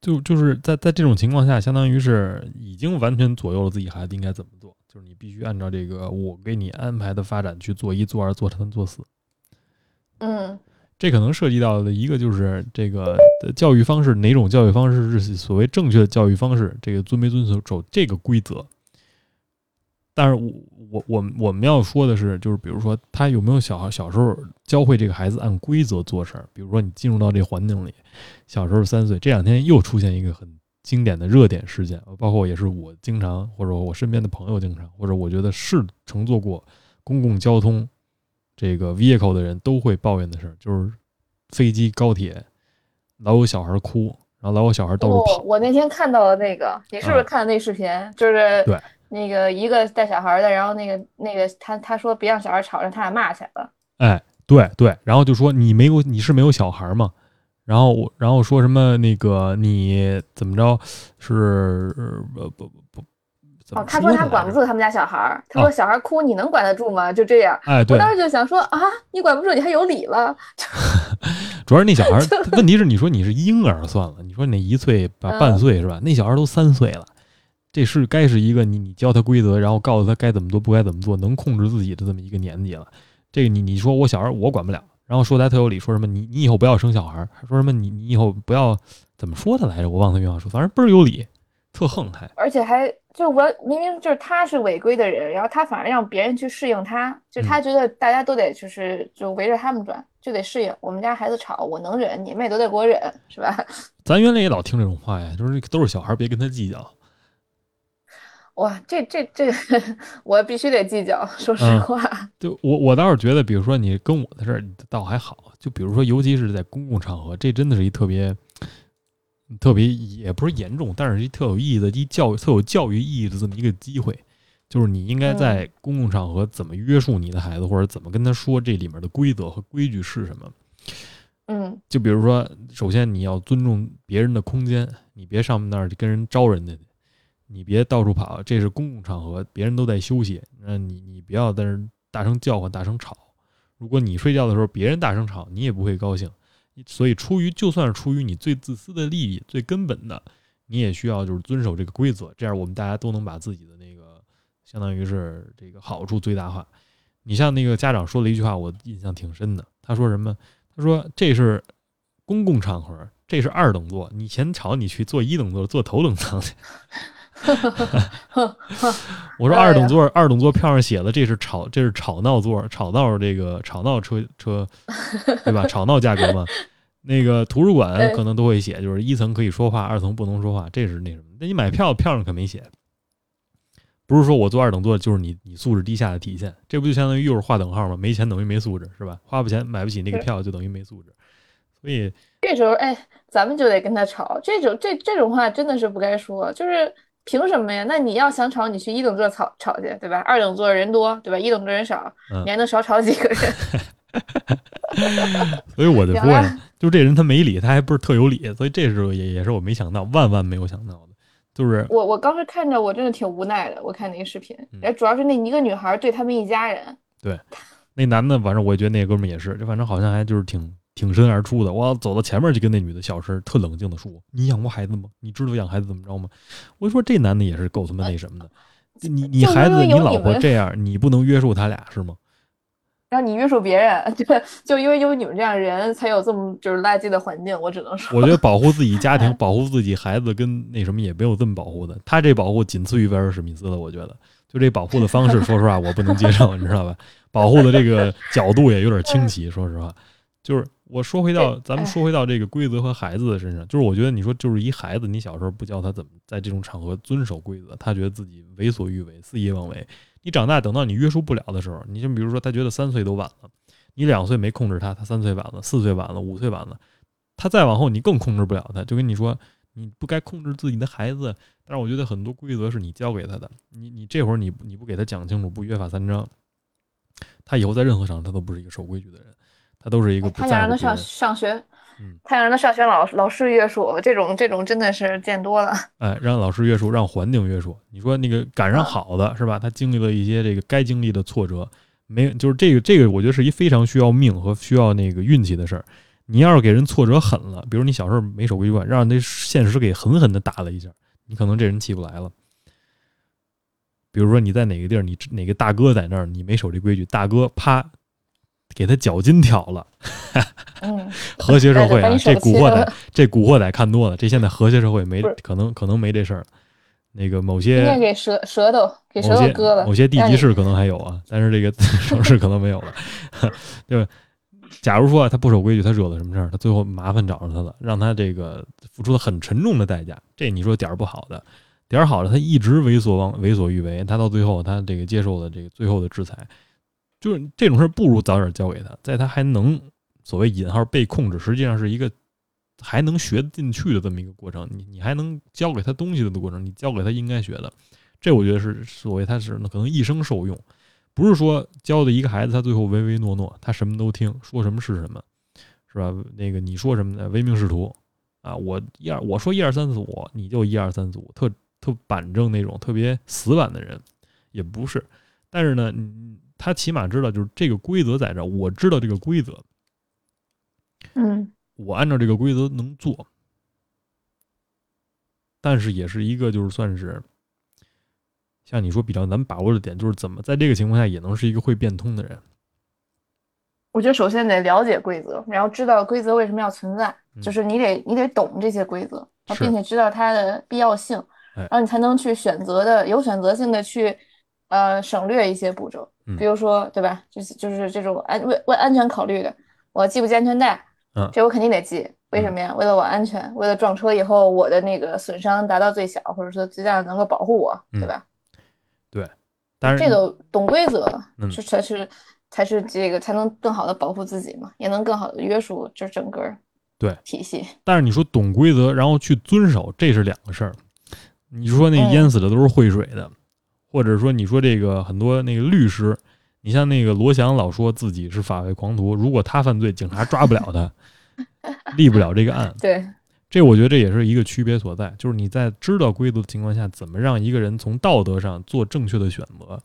就就是在在这种情况下，相当于是已经完全左右了自己孩子应该怎么做。就是你必须按照这个我给你安排的发展去做一做二做三做四。嗯，这可能涉及到的一个就是这个教育方式，哪种教育方式是所谓正确的教育方式？这个遵没遵守守这个规则？但是我我我我们要说的是，就是比如说他有没有小小时候教会这个孩子按规则做事儿。比如说你进入到这环境里，小时候三岁，这两天又出现一个很经典的热点事件，包括也是我经常或者我身边的朋友经常，或者我觉得是乘坐过公共交通这个 vehicle 的人都会抱怨的事儿，就是飞机高铁老有小孩哭。然后老有小孩到处跑。我那天看到了那个，你是不是看的那视频？就是对那个一个带小孩的，然后那个那个他他说别让小孩吵，让他俩骂起来了。哎，对对，然后就说你没有你是没有小孩吗？然后我然后说什么那个你怎么着是不不不。哦，他说他管不住他们家小孩儿。他说小孩哭，你能管得住吗？就这样。哎，我当时就想说啊，你管不住，你还有理了。主要是那小孩，问题是你说你是婴儿算了，你说你那一岁半半岁是吧？那小孩都三岁了，这是该是一个你你教他规则，然后告诉他该怎么做不该怎么做，能控制自己的这么一个年纪了。这个你你说我小孩我管不了，然后说他特有理，说什么你你以后不要生小孩，说什么你你以后不要怎么说他来着？我忘他原话说，反正倍儿有理。特横还，而且还就我明明就是他是违规的人，然后他反而让别人去适应他，就他觉得大家都得就是就围着他们转，就得适应。我们家孩子吵，我能忍，你们也都得给我忍，是吧？咱原来也老听这种话呀，就是都是小孩，别跟他计较。哇，这这这，我必须得计较。说实话，就我我倒是觉得，比如说你跟我的事儿倒还好，就比如说尤其是在公共场合，这真的是一特别。特别也不是严重，但是一特有意义的一教育、特有教育意义的这么一个机会，就是你应该在公共场合怎么约束你的孩子，或者怎么跟他说这里面的规则和规矩是什么。嗯，就比如说，首先你要尊重别人的空间，你别上面那儿跟人招人家，你别到处跑，这是公共场合，别人都在休息，那你你不要在那大声叫唤、大声吵。如果你睡觉的时候别人大声吵，你也不会高兴。所以，出于就算是出于你最自私的利益，最根本的，你也需要就是遵守这个规则，这样我们大家都能把自己的那个，相当于是这个好处最大化。你像那个家长说了一句话，我印象挺深的。他说什么？他说这是公共场合，这是二等座，你嫌吵，你去坐一等座，坐头等舱去。我说二等座，二等座票上写的这是吵，这是吵闹座，吵闹这个吵闹车车，对吧？吵闹价格嘛。那个图书馆可能都会写，就是一层可以说话，二层不能说话，这是那什么？那你买票票上可没写，不是说我坐二等座就是你你素质低下的体现，这不就相当于又是划等号吗？没钱等于没素质，是吧？花不钱买不起那个票就等于没素质，所以这时候哎，咱们就得跟他吵，这种这这种话真的是不该说，就是。凭什么呀？那你要想吵，你去一等座吵吵去，对吧？二等座人多，对吧？一等座人少，你还能少吵几个人？所以我就说呀，就这人他没理，他还不是特有理，所以这时候也也是我没想到，万万没有想到的，就是我我当时看着我真的挺无奈的，我看那个视频，哎，主要是那一个女孩对他们一家人，对，那男的反正我觉得那哥们也是，就反正好像还就是挺。挺身而出的，我走到前面就跟那女的小声、特冷静的说：“你养过孩子吗？你知道养孩子怎么着吗？”我说：“这男的也是够他妈那什么的，你你孩子、你老婆这样，你不能约束他俩是吗？让你约束别人，就就因为有你们这样人才有这么就是垃圾的环境。我只能说，我觉得保护自己家庭、保护自己孩子跟那什么也没有这么保护的。他这保护仅次于威尔史密斯了，我觉得。就这保护的方式，说实话我不能接受，你知道吧？保护的这个角度也有点清奇，说实话，就是。我说回到咱们说回到这个规则和孩子的身上，就是我觉得你说就是一孩子，你小时候不教他怎么在这种场合遵守规则，他觉得自己为所欲为、肆意妄为。你长大等到你约束不了的时候，你就比如说他觉得三岁都晚了，你两岁没控制他，他三岁晚了，四岁晚了，五岁晚了，他再往后你更控制不了他。就跟你说，你不该控制自己的孩子，但是我觉得很多规则是你教给他的，你你这会儿你你不给他讲清楚，不约法三章，他以后在任何场合他都不是一个守规矩的人。他都是一个他想让他上上学，嗯，他想让他上学，老老师约束，这种这种真的是见多了。哎，让老师约束，让环境约束。你说那个赶上好的是吧？他经历了一些这个该经历的挫折，没就是这个这个，我觉得是一非常需要命和需要那个运气的事儿。你要是给人挫折狠了，比如你小时候没守规矩，让那现实给狠狠的打了一下，你可能这人起不来了。比如说你在哪个地儿，你哪个大哥在那儿，你没守这规矩，大哥啪。给他脚筋挑了，和谐社会啊，这古惑仔，这古惑仔看多了，这现在和谐社会没可能，可能没这事儿，那个某些给舌舌头给舌头割了，某些地级市可能还有啊，但是这个城市可能没有了。就假如说他不守规矩，他惹了什么事儿，他最后麻烦找着他了，让他这个付出了很沉重的代价。这你说点儿不好的，点儿好了，他一直为所往为所欲为，他到最后他这个接受了这个最后的制裁，就是这种事儿不如早点交给他，在他还能所谓引号被控制，实际上是一个。还能学进去的这么一个过程，你你还能教给他东西的过程，你教给他应该学的，这我觉得是所谓他是可能一生受用，不是说教的一个孩子他最后唯唯诺诺，他什么都听，说什么是什么，是吧？那个你说什么的唯命是图啊，我一二我说一二三四五，你就一二三四五，特特板正那种特别死板的人也不是，但是呢，他起码知道就是这个规则在这，我知道这个规则，嗯。我按照这个规则能做，但是也是一个就是算是像你说比较难把握的点，就是怎么在这个情况下也能是一个会变通的人。我觉得首先得了解规则，然后知道规则为什么要存在，就是你得你得懂这些规则，并且知道它的必要性，然后你才能去选择的有选择性的去呃省略一些步骤，比如说对吧？就是就是这种安为为安全考虑的，我系不系安全带？这我肯定得系，为什么呀？为了我安全，为了撞车以后我的那个损伤达到最小，或者说最大能够保护我，对吧？对，但是这个懂规则，这才是才是这个才能更好的保护自己嘛，也能更好的约束这整个对体系。但是你说懂规则，然后去遵守，这是两个事儿。你说那淹死的都是会水的，或者说你说这个很多那个律师。你像那个罗翔老说自己是法外狂徒，如果他犯罪，警察抓不了他，立不了这个案。对，这我觉得这也是一个区别所在，就是你在知道规则的情况下，怎么让一个人从道德上做正确的选择，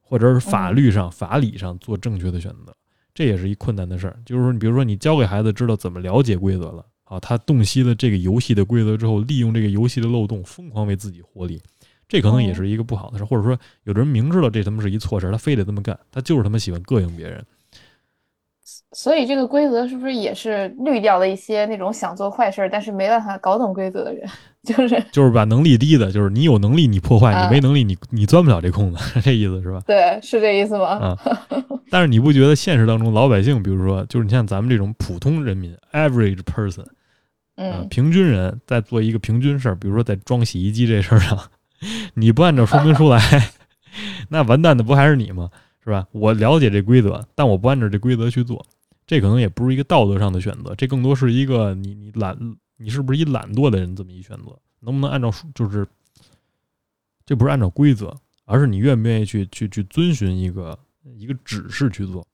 或者是法律上、法理上做正确的选择，这也是一困难的事儿。就是说，你比如说，你教给孩子知道怎么了解规则了，啊，他洞悉了这个游戏的规则之后，利用这个游戏的漏洞，疯狂为自己获利。这可能也是一个不好的事，或者说，有的人明知道这他妈是一错事，他非得这么干，他就是他妈喜欢膈应别人。所以这个规则是不是也是滤掉了一些那种想做坏事但是没办法搞懂规则的人？就是就是把能力低的，就是你有能力你破坏，你没能力你你钻不了这空子，这意思是吧？对，是这意思吗？啊，但是你不觉得现实当中老百姓，比如说，就是你像咱们这种普通人民，average person，嗯，平均人在做一个平均事儿，比如说在装洗衣机这事儿上。你不按照说明书来，那完蛋的不还是你吗？是吧？我了解这规则，但我不按照这规则去做，这可能也不是一个道德上的选择，这更多是一个你你懒，你是不是一懒惰的人这么一选择？能不能按照就是，这不是按照规则，而是你愿不愿意去去去遵循一个一个指示去做？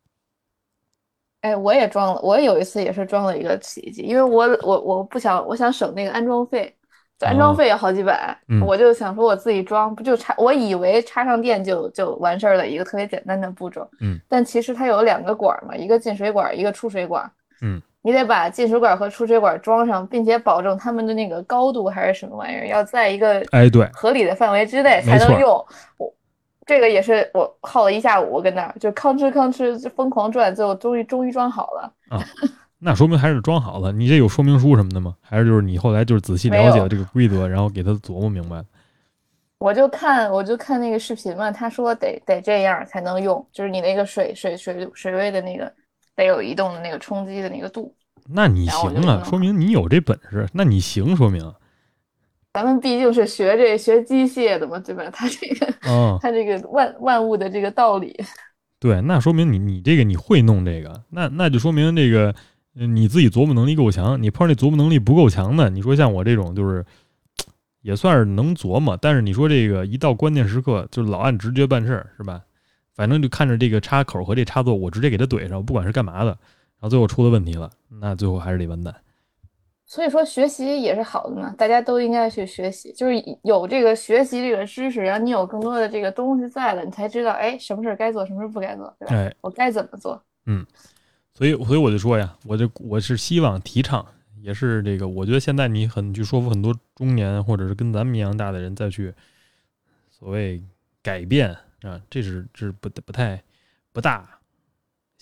哎，我也装了，我有一次也是装了一个洗衣机，因为我我我不想，我想省那个安装费。安装费也好几百，我就想说我自己装，不就插？我以为插上电就就完事儿了，一个特别简单的步骤。嗯，但其实它有两个管嘛，一个进水管，一个出水管。嗯，你得把进水管和出水管装上，并且保证它们的那个高度还是什么玩意儿，要在一个哎对合理的范围之内才能用。我这个也是我耗了一下午，跟那儿就吭哧吭哧就疯狂转，最后终于终于装好了。啊。那说明还是装好了，你这有说明书什么的吗？还是就是你后来就是仔细了解了这个规则，然后给他琢磨明白？我就看我就看那个视频嘛，他说得得这样才能用，就是你那个水水水水位的那个得有移动的那个冲击的那个度。那你行啊，说明你有这本事。那你行，说明咱们毕竟是学这学机械的嘛，对吧？他这个，嗯，他这个万万物的这个道理。对，那说明你你这个你会弄这个，那那就说明这个。你自己琢磨能力够强，你碰上那琢磨能力不够强的，你说像我这种就是，也算是能琢磨，但是你说这个一到关键时刻就老按直觉办事儿，是吧？反正就看着这个插口和这插座，我直接给它怼上，不管是干嘛的，然后最后出了问题了，那最后还是得完蛋。所以说学习也是好的嘛，大家都应该去学习，就是有这个学习这个知识，然后你有更多的这个东西在了，你才知道哎，什么事儿该做，什么事儿不该做，对吧？我该怎么做？嗯。所以，所以我就说呀，我就我是希望提倡，也是这个，我觉得现在你很去说服很多中年或者是跟咱们一样大的人再去所谓改变啊，这是这是不不太不大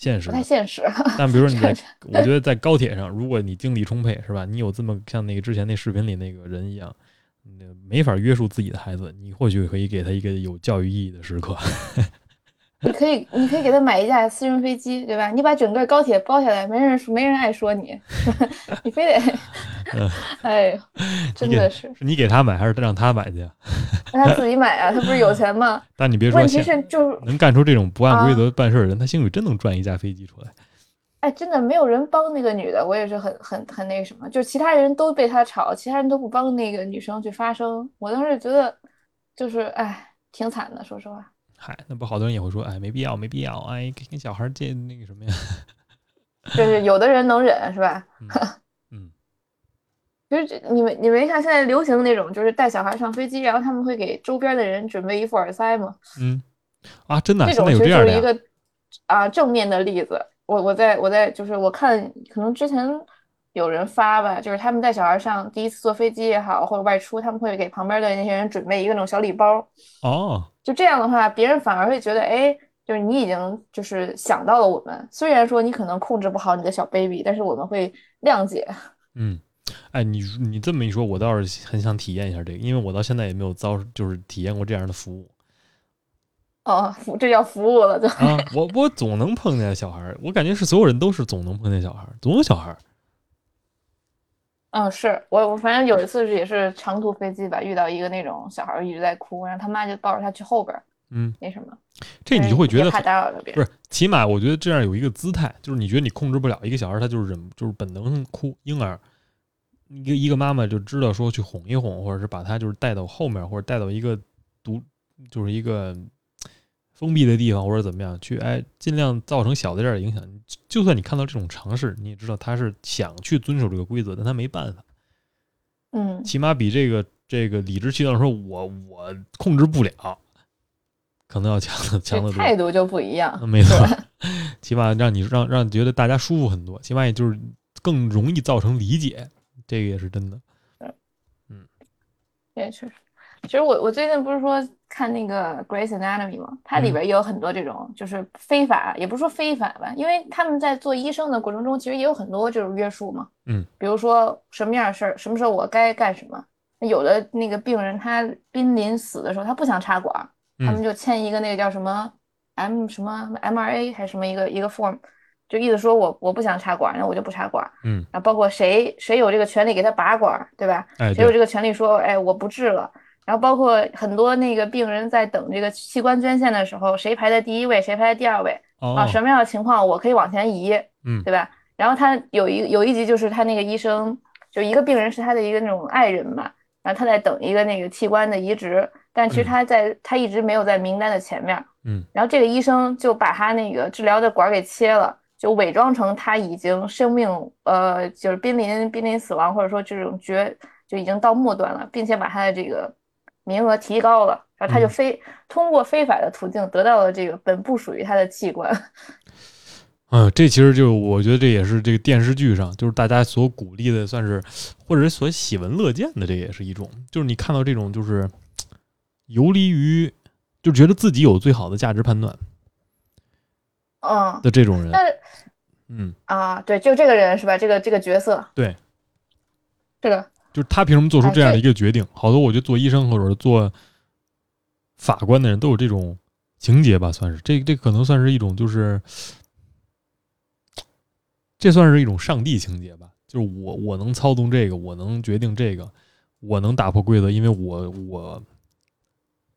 现实，不太现实。但比如说你在，我觉得在高铁上，如果你精力充沛，是吧？你有这么像那个之前那视频里那个人一样，没法约束自己的孩子，你或许可以给他一个有教育意义的时刻。你可以，你可以给他买一架私人飞机，对吧？你把整个高铁包下来，没人说，没人爱说你，你非得，哎，真的是，是你给他买还是让他买去？让他自己买啊，他不是有钱吗？但你别说，问题是就是能干出这种不按规则办事的人，他兴许真能赚一架飞机出来。哎，真的没有人帮那个女的，我也是很很很那个什么，就其他人都被他吵，其他人都不帮那个女生去发声，我当时觉得就是哎，挺惨的，说实话。嗨，那不好多人也会说，哎，没必要，没必要，哎，跟小孩借那个什么呀？就是有的人能忍，是吧？嗯，就是你们你没看现在流行那种，就是带小孩上飞机，然后他们会给周边的人准备一副耳塞吗？嗯，啊，真的，这种其实就是一个啊正面的例子。我我在我在就是我看可能之前有人发吧，就是他们带小孩上第一次坐飞机也好，或者外出，他们会给旁边的那些人准备一个那种小礼包。哦。就这样的话，别人反而会觉得，哎，就是你已经就是想到了我们。虽然说你可能控制不好你的小 baby，但是我们会谅解。嗯，哎，你你这么一说，我倒是很想体验一下这个，因为我到现在也没有遭，就是体验过这样的服务。哦，服这叫服务了，就啊，我我总能碰见小孩，我感觉是所有人都是总能碰见小孩，总有小孩。嗯，是我我反正有一次是也是长途飞机吧，遇到一个那种小孩一直在哭，然后他妈就抱着他去后边，嗯，那什么，这你就会觉得怕打扰到别人，不是？起码我觉得这样有一个姿态，就是你觉得你控制不了一个小孩，他就是忍，就是本能哭。婴儿一个一个妈妈就知道说去哄一哄，或者是把他就是带到后面，或者带到一个独，就是一个。封闭的地方或者怎么样去哎，尽量造成小的点影响。就算你看到这种尝试，你也知道他是想去遵守这个规则，但他没办法。嗯，起码比这个这个理直气壮说我我控制不了，可能要强强得多。态度就不一样，没错。起码让你让让觉得大家舒服很多，起码也就是更容易造成理解，这个也是真的。嗯，也确实。其实我我最近不是说看那个《Grace Anatomy》吗？它里边也有很多这种就是非法，也不是说非法吧，因为他们在做医生的过程中，其实也有很多这种约束嘛。嗯，比如说什么样的事儿，什么时候我该干什么。有的那个病人他濒临死的时候，他不想插管，他们就签一个那个叫什么 M 什么 MRA 还是什么一个一个 form，就意思说我我不想插管，那我就不插管。嗯，啊，包括谁谁有这个权利给他拔管，对吧？哎，谁有这个权利说，哎，我不治了。然后包括很多那个病人在等这个器官捐献的时候，谁排在第一位，谁排在第二位啊？什么样的情况我可以往前移，嗯，对吧？然后他有一有一集就是他那个医生，就一个病人是他的一个那种爱人嘛，然后他在等一个那个器官的移植，但其实他在他一直没有在名单的前面，嗯，然后这个医生就把他那个治疗的管给切了，就伪装成他已经生命呃就是濒临濒临死亡或者说这种绝就已经到末端了，并且把他的这个。名额提高了，然后他就非通过非法的途径得到了这个本不属于他的器官。嗯，这其实就我觉得这也是这个电视剧上就是大家所鼓励的，算是或者是所喜闻乐见的，这也是一种，就是你看到这种就是游离于就觉得自己有最好的价值判断，嗯的这种人。但是，嗯啊，对，就这个人是吧？这个这个角色，对，这个。就是他凭什么做出这样的一个决定？好多我觉得做医生或者做法官的人都有这种情节吧，算是这这可能算是一种就是，这算是一种上帝情节吧。就是我我能操纵这个，我能决定这个，我能打破规则，因为我我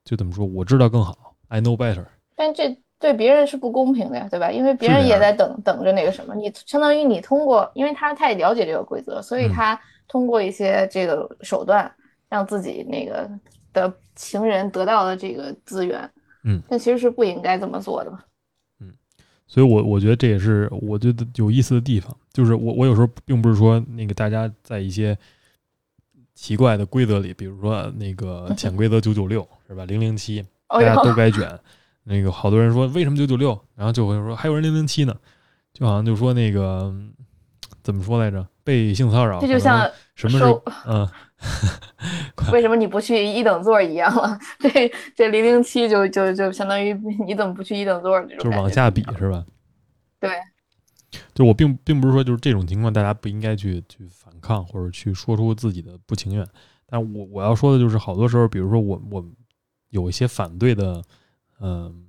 就怎么说，我知道更好，I know better。但这对别人是不公平的呀，对吧？因为别人也在等等着那个什么，你相当于你通过，因为他太了解这个规则，所以他。通过一些这个手段，让自己那个的情人得到了这个资源，嗯，但其实是不应该这么做的嘛，嗯，所以，我我觉得这也是我觉得有意思的地方，就是我我有时候并不是说那个大家在一些奇怪的规则里，比如说那个 潜规则九九六是吧？零零七大家都该卷，那个好多人说为什么九九六，然后就会说还有人零零七呢，就好像就说那个怎么说来着？被性骚扰，这就像什么是嗯，为什么你不去一等座一样了？这这零零七就就就相当于你怎么不去一等座？这种就是往下比是吧？对，就我并并不是说就是这种情况大家不应该去去反抗或者去说出自己的不情愿，但我我要说的就是，好多时候，比如说我我有一些反对的，嗯，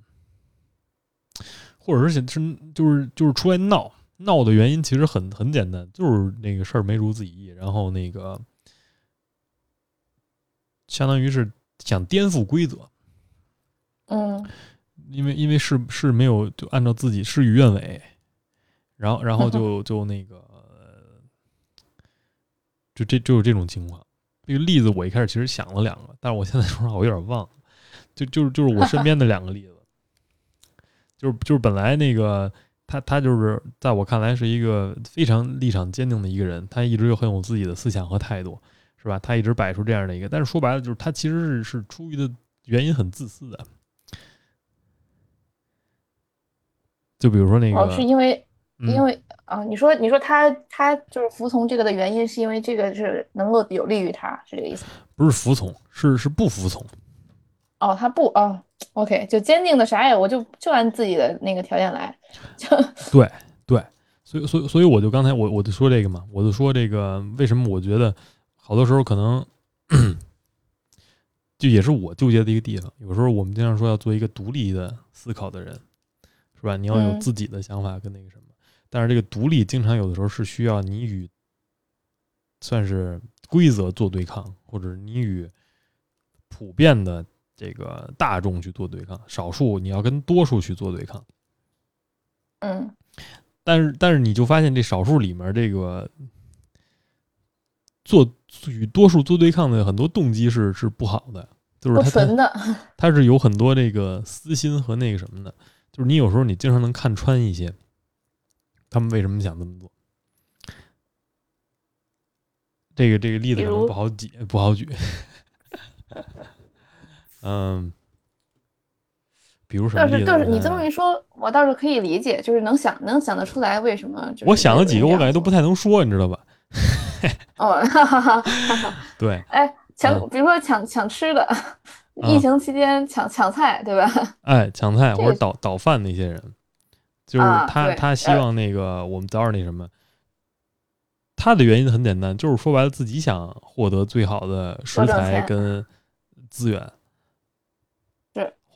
或者是想是就是就是出来闹闹的原因，其实很很简单，就是那个事儿没如自己意，然后那个相当于是想颠覆规则，嗯，因为因为是是没有就按照自己事与愿违，然后然后就 就那个就这就是这种情况。这个例子我一开始其实想了两个，但是我现在说实话我有点忘了，就就是就是我身边的两个例子，就是就是本来那个他他就是在我看来是一个非常立场坚定的一个人，他一直又很有自己的思想和态度，是吧？他一直摆出这样的一个，但是说白了就是他其实是是出于的原因很自私的，就比如说那个，是因为。因为啊，你说你说他他就是服从这个的原因，是因为这个是能够有利于他，是这个意思？不是服从，是是不服从。哦，他不哦，OK，就坚定的啥也，我就就按自己的那个条件来。就对对，所以所以所以我就刚才我我就说这个嘛，我就说这个为什么我觉得好多时候可能就也是我纠结的一个地方。有时候我们经常说要做一个独立的思考的人，是吧？你要有自己的想法跟那个什么。但是这个独立经常有的时候是需要你与算是规则做对抗，或者你与普遍的这个大众去做对抗，少数你要跟多数去做对抗。嗯，但是但是你就发现这少数里面这个做与多数做对抗的很多动机是是不好的，就是他纯的，他是有很多这个私心和那个什么的，就是你有时候你经常能看穿一些。他们为什么想这么做？这个这个例子可能不好举，不好举。嗯，比如什么例子？倒是你这么一说，我倒是可以理解，就是能想能想得出来为什么。我想了几个，我感觉都不太能说，你知道吧？哦 对。哎，抢，比如说抢抢吃的，疫情期间抢抢菜，对吧？哎，抢菜或者倒倒饭那些人。就是他，他希望那个我们早点那什么。他的原因很简单，就是说白了，自己想获得最好的食材跟资源，是，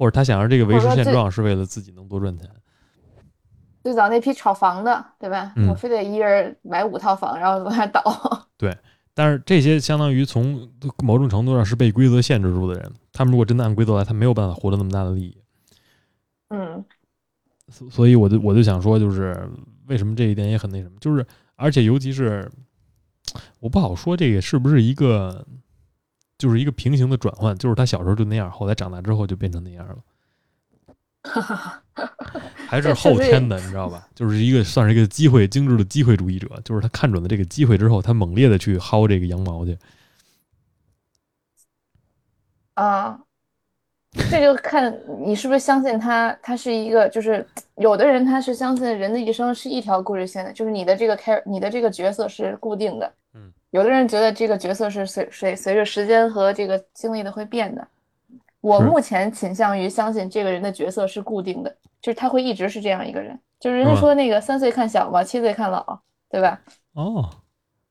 或者他想让这个维持现状，是为了自己能多赚钱。最早那批炒房的，对吧？我非得一人买五套房，然后往下倒。对，但是这些相当于从某种程度上是被规则限制住的人，他们如果真的按规则来，他没有办法获得那么大的利益。嗯。所以我就我就想说，就是为什么这一点也很那什么，就是而且尤其是我不好说这个是不是一个，就是一个平行的转换，就是他小时候就那样，后来长大之后就变成那样了，还是后天的，你知道吧？就是一个算是一个机会精致的机会主义者，就是他看准了这个机会之后，他猛烈的去薅这个羊毛去。啊。这就看你是不是相信他，他是一个，就是有的人他是相信人的一生是一条故事线的，就是你的这个开，你的这个角色是固定的。嗯，有的人觉得这个角色是随随随着时间和这个经历的会变的。我目前倾向于相信这个人的角色是固定的，就是他会一直是这样一个人。就是人家说那个三岁看小嘛，七岁看老，对吧？哦，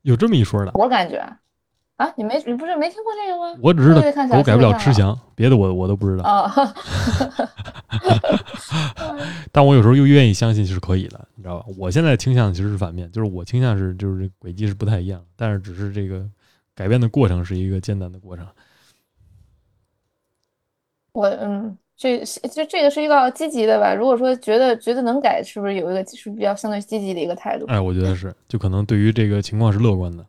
有这么一说的。我感觉。啊，你没你不是没听过这个吗？我只知道狗改不了吃翔，别的我我都不知道。啊，但我有时候又愿意相信是可以的，你知道吧？我现在倾向其实是反面，就是我倾向是就是轨迹是不太一样，但是只是这个改变的过程是一个艰难的过程。我嗯，这就这个是一个积极的吧？如果说觉得觉得能改，是不是有一个是比较相对积极的一个态度？哎，我觉得是，就可能对于这个情况是乐观的。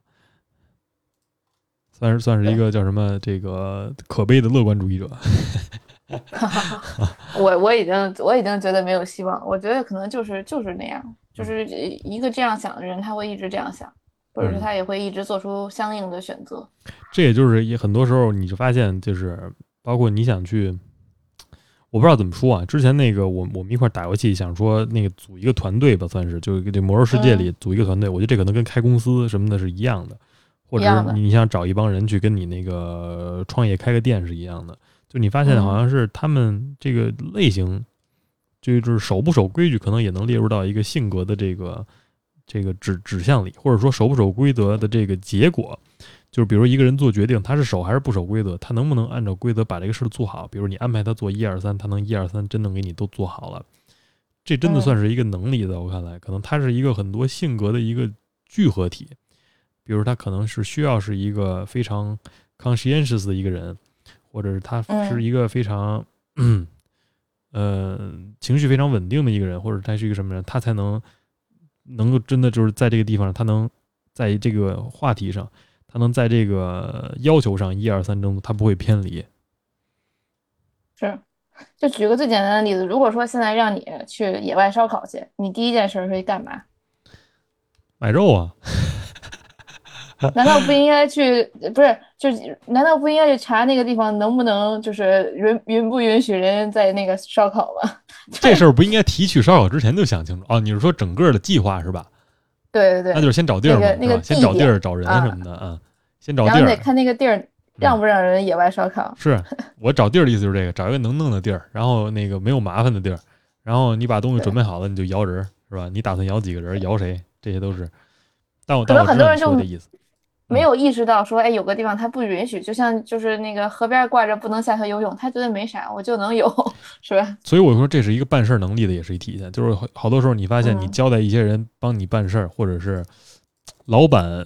算是算是一个叫什么这个可悲的乐观主义者。我我已经我已经觉得没有希望，我觉得可能就是就是那样，就是一个这样想的人，他会一直这样想，或者说他也会一直做出相应的选择。这也就是也很多时候你就发现，就是包括你想去，我不知道怎么说啊。之前那个我我们一块打游戏，想说那个组一个团队吧，算是就这魔兽世界里组一个团队。我觉得这可能跟开公司什么的是一样的。或者是你想找一帮人去跟你那个创业开个店是一样的，就你发现好像是他们这个类型，就是守不守规矩，可能也能列入到一个性格的这个这个指指向里，或者说守不守规则的这个结果，就是比如一个人做决定，他是守还是不守规则，他能不能按照规则把这个事儿做好？比如你安排他做一二三，他能一二三真能给你都做好了，这真的算是一个能力，在我看来，可能他是一个很多性格的一个聚合体。比如他可能是需要是一个非常 conscientious 的一个人，或者是他是一个非常嗯 呃情绪非常稳定的一个人，或者他是一个什么人，他才能能够真的就是在这个地方，他能在这个话题上。他能在这个要求上一二三中，他不会偏离。是，就举个最简单的例子，如果说现在让你去野外烧烤去，你第一件事会干嘛？买肉啊？难道不应该去？不是，就是难道不应该去查那个地方能不能就是允允不允许人在那个烧烤吗？这事儿不应该提去烧烤之前就想清楚哦。你是说整个的计划是吧？对对对，那就是先找地儿嘛，那个先找地儿、找人什么的啊。先找地儿，然后得看那个地儿让不让人野外烧烤。是我找地儿的意思就是这个，找一个能弄的地儿，然后那个没有麻烦的地儿，然后你把东西准备好了，你就摇人，是吧？你打算摇几个人，摇谁？这些都是。但我可能很多人就这意思，没有意识到说，哎，有个地方他不允许，就像就是那个河边挂着不能下河游泳，他觉得没啥，我就能游，是吧？所以我说这是一个办事能力的，也是一体现。就是好多时候你发现，你交代一些人帮你办事儿，或者是老板，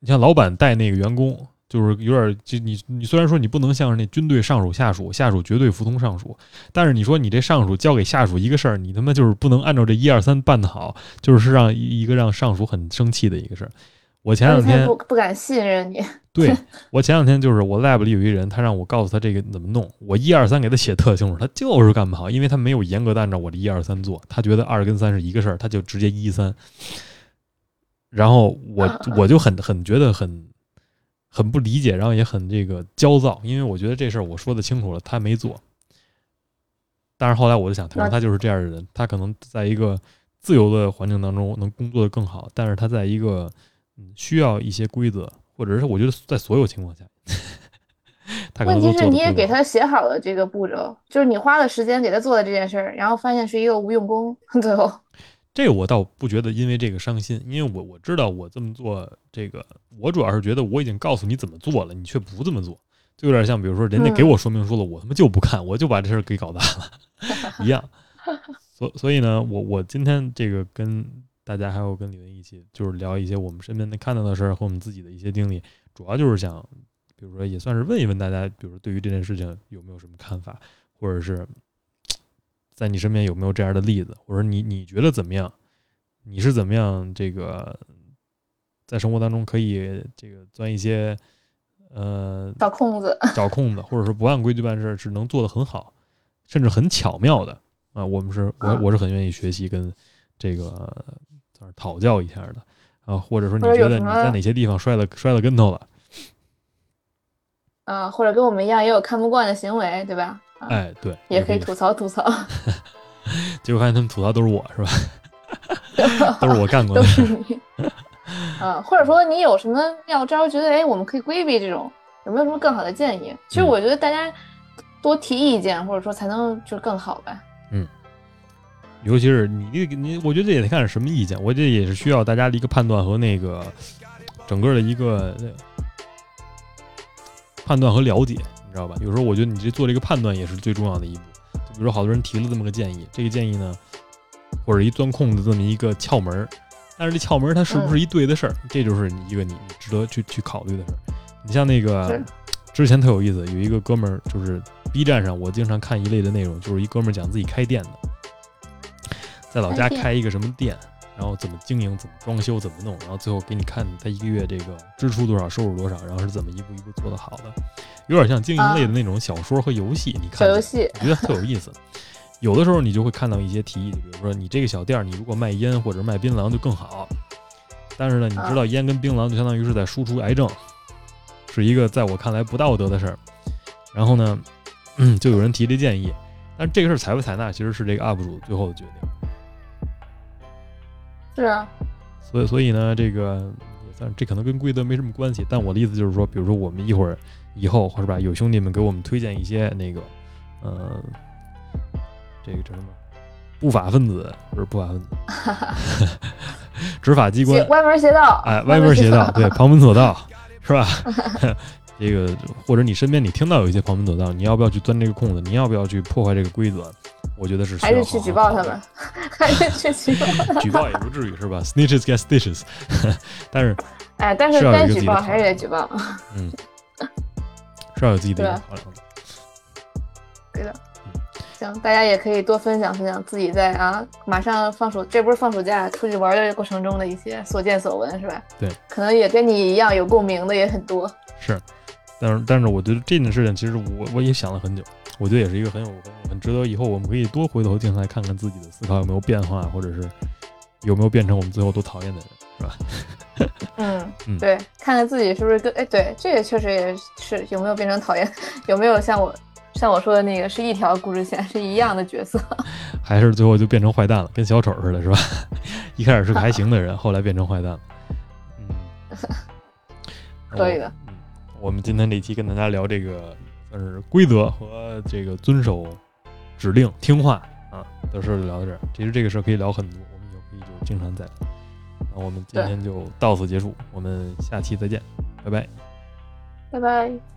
你像老板带那个员工。就是有点，就你你虽然说你不能像是那军队上属下属，下属绝对服从上属，但是你说你这上属交给下属一个事儿，你他妈就是不能按照这一二三办的好，就是让一个让上属很生气的一个事儿。我前两天不不敢信任你。对 我前两天就是我 lab 里有一人，他让我告诉他这个怎么弄，我一二三给他写特清楚，他就是干不好，因为他没有严格的按照我的一二三做，他觉得二跟三是一个事儿，他就直接一三。然后我我就很很觉得很。很不理解，然后也很这个焦躁，因为我觉得这事儿我说的清楚了，他没做。但是后来我就想，他说他就是这样的人，他可能在一个自由的环境当中能工作的更好，但是他在一个需要一些规则，或者是我觉得在所有情况下，他问题是你也给他写好了这个步骤，就是你花了时间给他做的这件事儿，然后发现是一个无用功，最后。这我倒不觉得因为这个伤心，因为我我知道我这么做，这个我主要是觉得我已经告诉你怎么做了，你却不这么做，就有点像比如说人家给我说明书了，我他妈就不看，我就把这事儿给搞砸了 一样。所所以呢，我我今天这个跟大家还有跟李文一起，就是聊一些我们身边的看到的事儿和我们自己的一些经历，主要就是想，比如说也算是问一问大家，比如说对于这件事情有没有什么看法，或者是。在你身边有没有这样的例子？或者你你觉得怎么样？你是怎么样这个在生活当中可以这个钻一些呃找空子找空子，或者说不按规矩办事是能做得很好，甚至很巧妙的啊？我们是我我是很愿意学习跟这个讨教一下的啊，或者说你觉得你在哪些地方摔了摔了跟头了？啊，或者跟我们一样也有看不惯的行为，对吧？哎，对，也可以吐槽吐槽。结果发现他们吐槽都是我，是吧？都是我干过的。都是你。啊，或者说你有什么妙招，觉得哎，我们可以规避这种，有没有什么更好的建议？其实我觉得大家多提意见，或者说才能就更好呗。嗯，尤其是你你，我觉得这也得看是什么意见。我觉得也是需要大家的一个判断和那个整个的一个判断和了解。你知道吧？有时候我觉得你这做这个判断也是最重要的一步。就比如说，好多人提了这么个建议，这个建议呢，或者一钻空子这么一个窍门儿，但是这窍门它是不是一对的事儿？这就是你一个你值得去去考虑的事儿。你像那个之前特有意思，有一个哥们儿就是 B 站上，我经常看一类的内容，就是一哥们儿讲自己开店的，在老家开一个什么店。然后怎么经营，怎么装修，怎么弄，然后最后给你看他一个月这个支出多少，收入多少，然后是怎么一步一步做得好的，有点像经营类的那种小说和游戏。你看，小游戏，我觉得特有意思。有的时候你就会看到一些提议，比如说你这个小店，你如果卖烟或者卖槟榔就更好。但是呢，你知道烟跟槟榔就相当于是在输出癌症，是一个在我看来不道德的事儿。然后呢，就有人提这建议，但这个事儿采不采纳，其实是这个 UP 主最后的决定。是啊，所以所以呢，这个也算这可能跟规则没什么关系。但我的意思就是说，比如说我们一会儿以后，是吧？有兄弟们给我们推荐一些那个，呃，这个叫什么？不法分子不是不法分子，执法机关歪门邪道，哎，歪门邪道，对，旁门左道，是吧？这个或者你身边你听到有一些旁门左道，你要不要去钻这个空子？你要不要去破坏这个规则？我觉得是还是去举报他们，还是去举报？举报也不至于是吧？Snitches get stitches，但是哎，但是该举报还是得举报。嗯，是要有自己的考量 的。对的。行，大家也可以多分享分享自己在啊，马上放暑，这不是放暑假出去玩的过程中的一些所见所闻，是吧？对，可能也跟你一样有共鸣的也很多。是，但是但是我觉得这件事情其实我我也想了很久，我觉得也是一个很有很很值得以后我们可以多回头镜来看看自己的思考有没有变化，或者是有没有变成我们最后都讨厌的人，是吧？嗯嗯，对，看看自己是不是跟哎，对，这个确实也是有没有变成讨厌，有没有像我。像我说的那个是一条故事线，是一样的角色，还是最后就变成坏蛋了，跟小丑似的，是吧？一开始是个还行的人，后来变成坏蛋了。嗯，可以的。我们今天这期跟大家聊这个，算是规则和这个遵守指令、听话啊的事就聊到这儿。其实这个事儿可以聊很多，我们以后可以就经常在。那我们今天就到此结束，我们下期再见，拜拜，拜拜。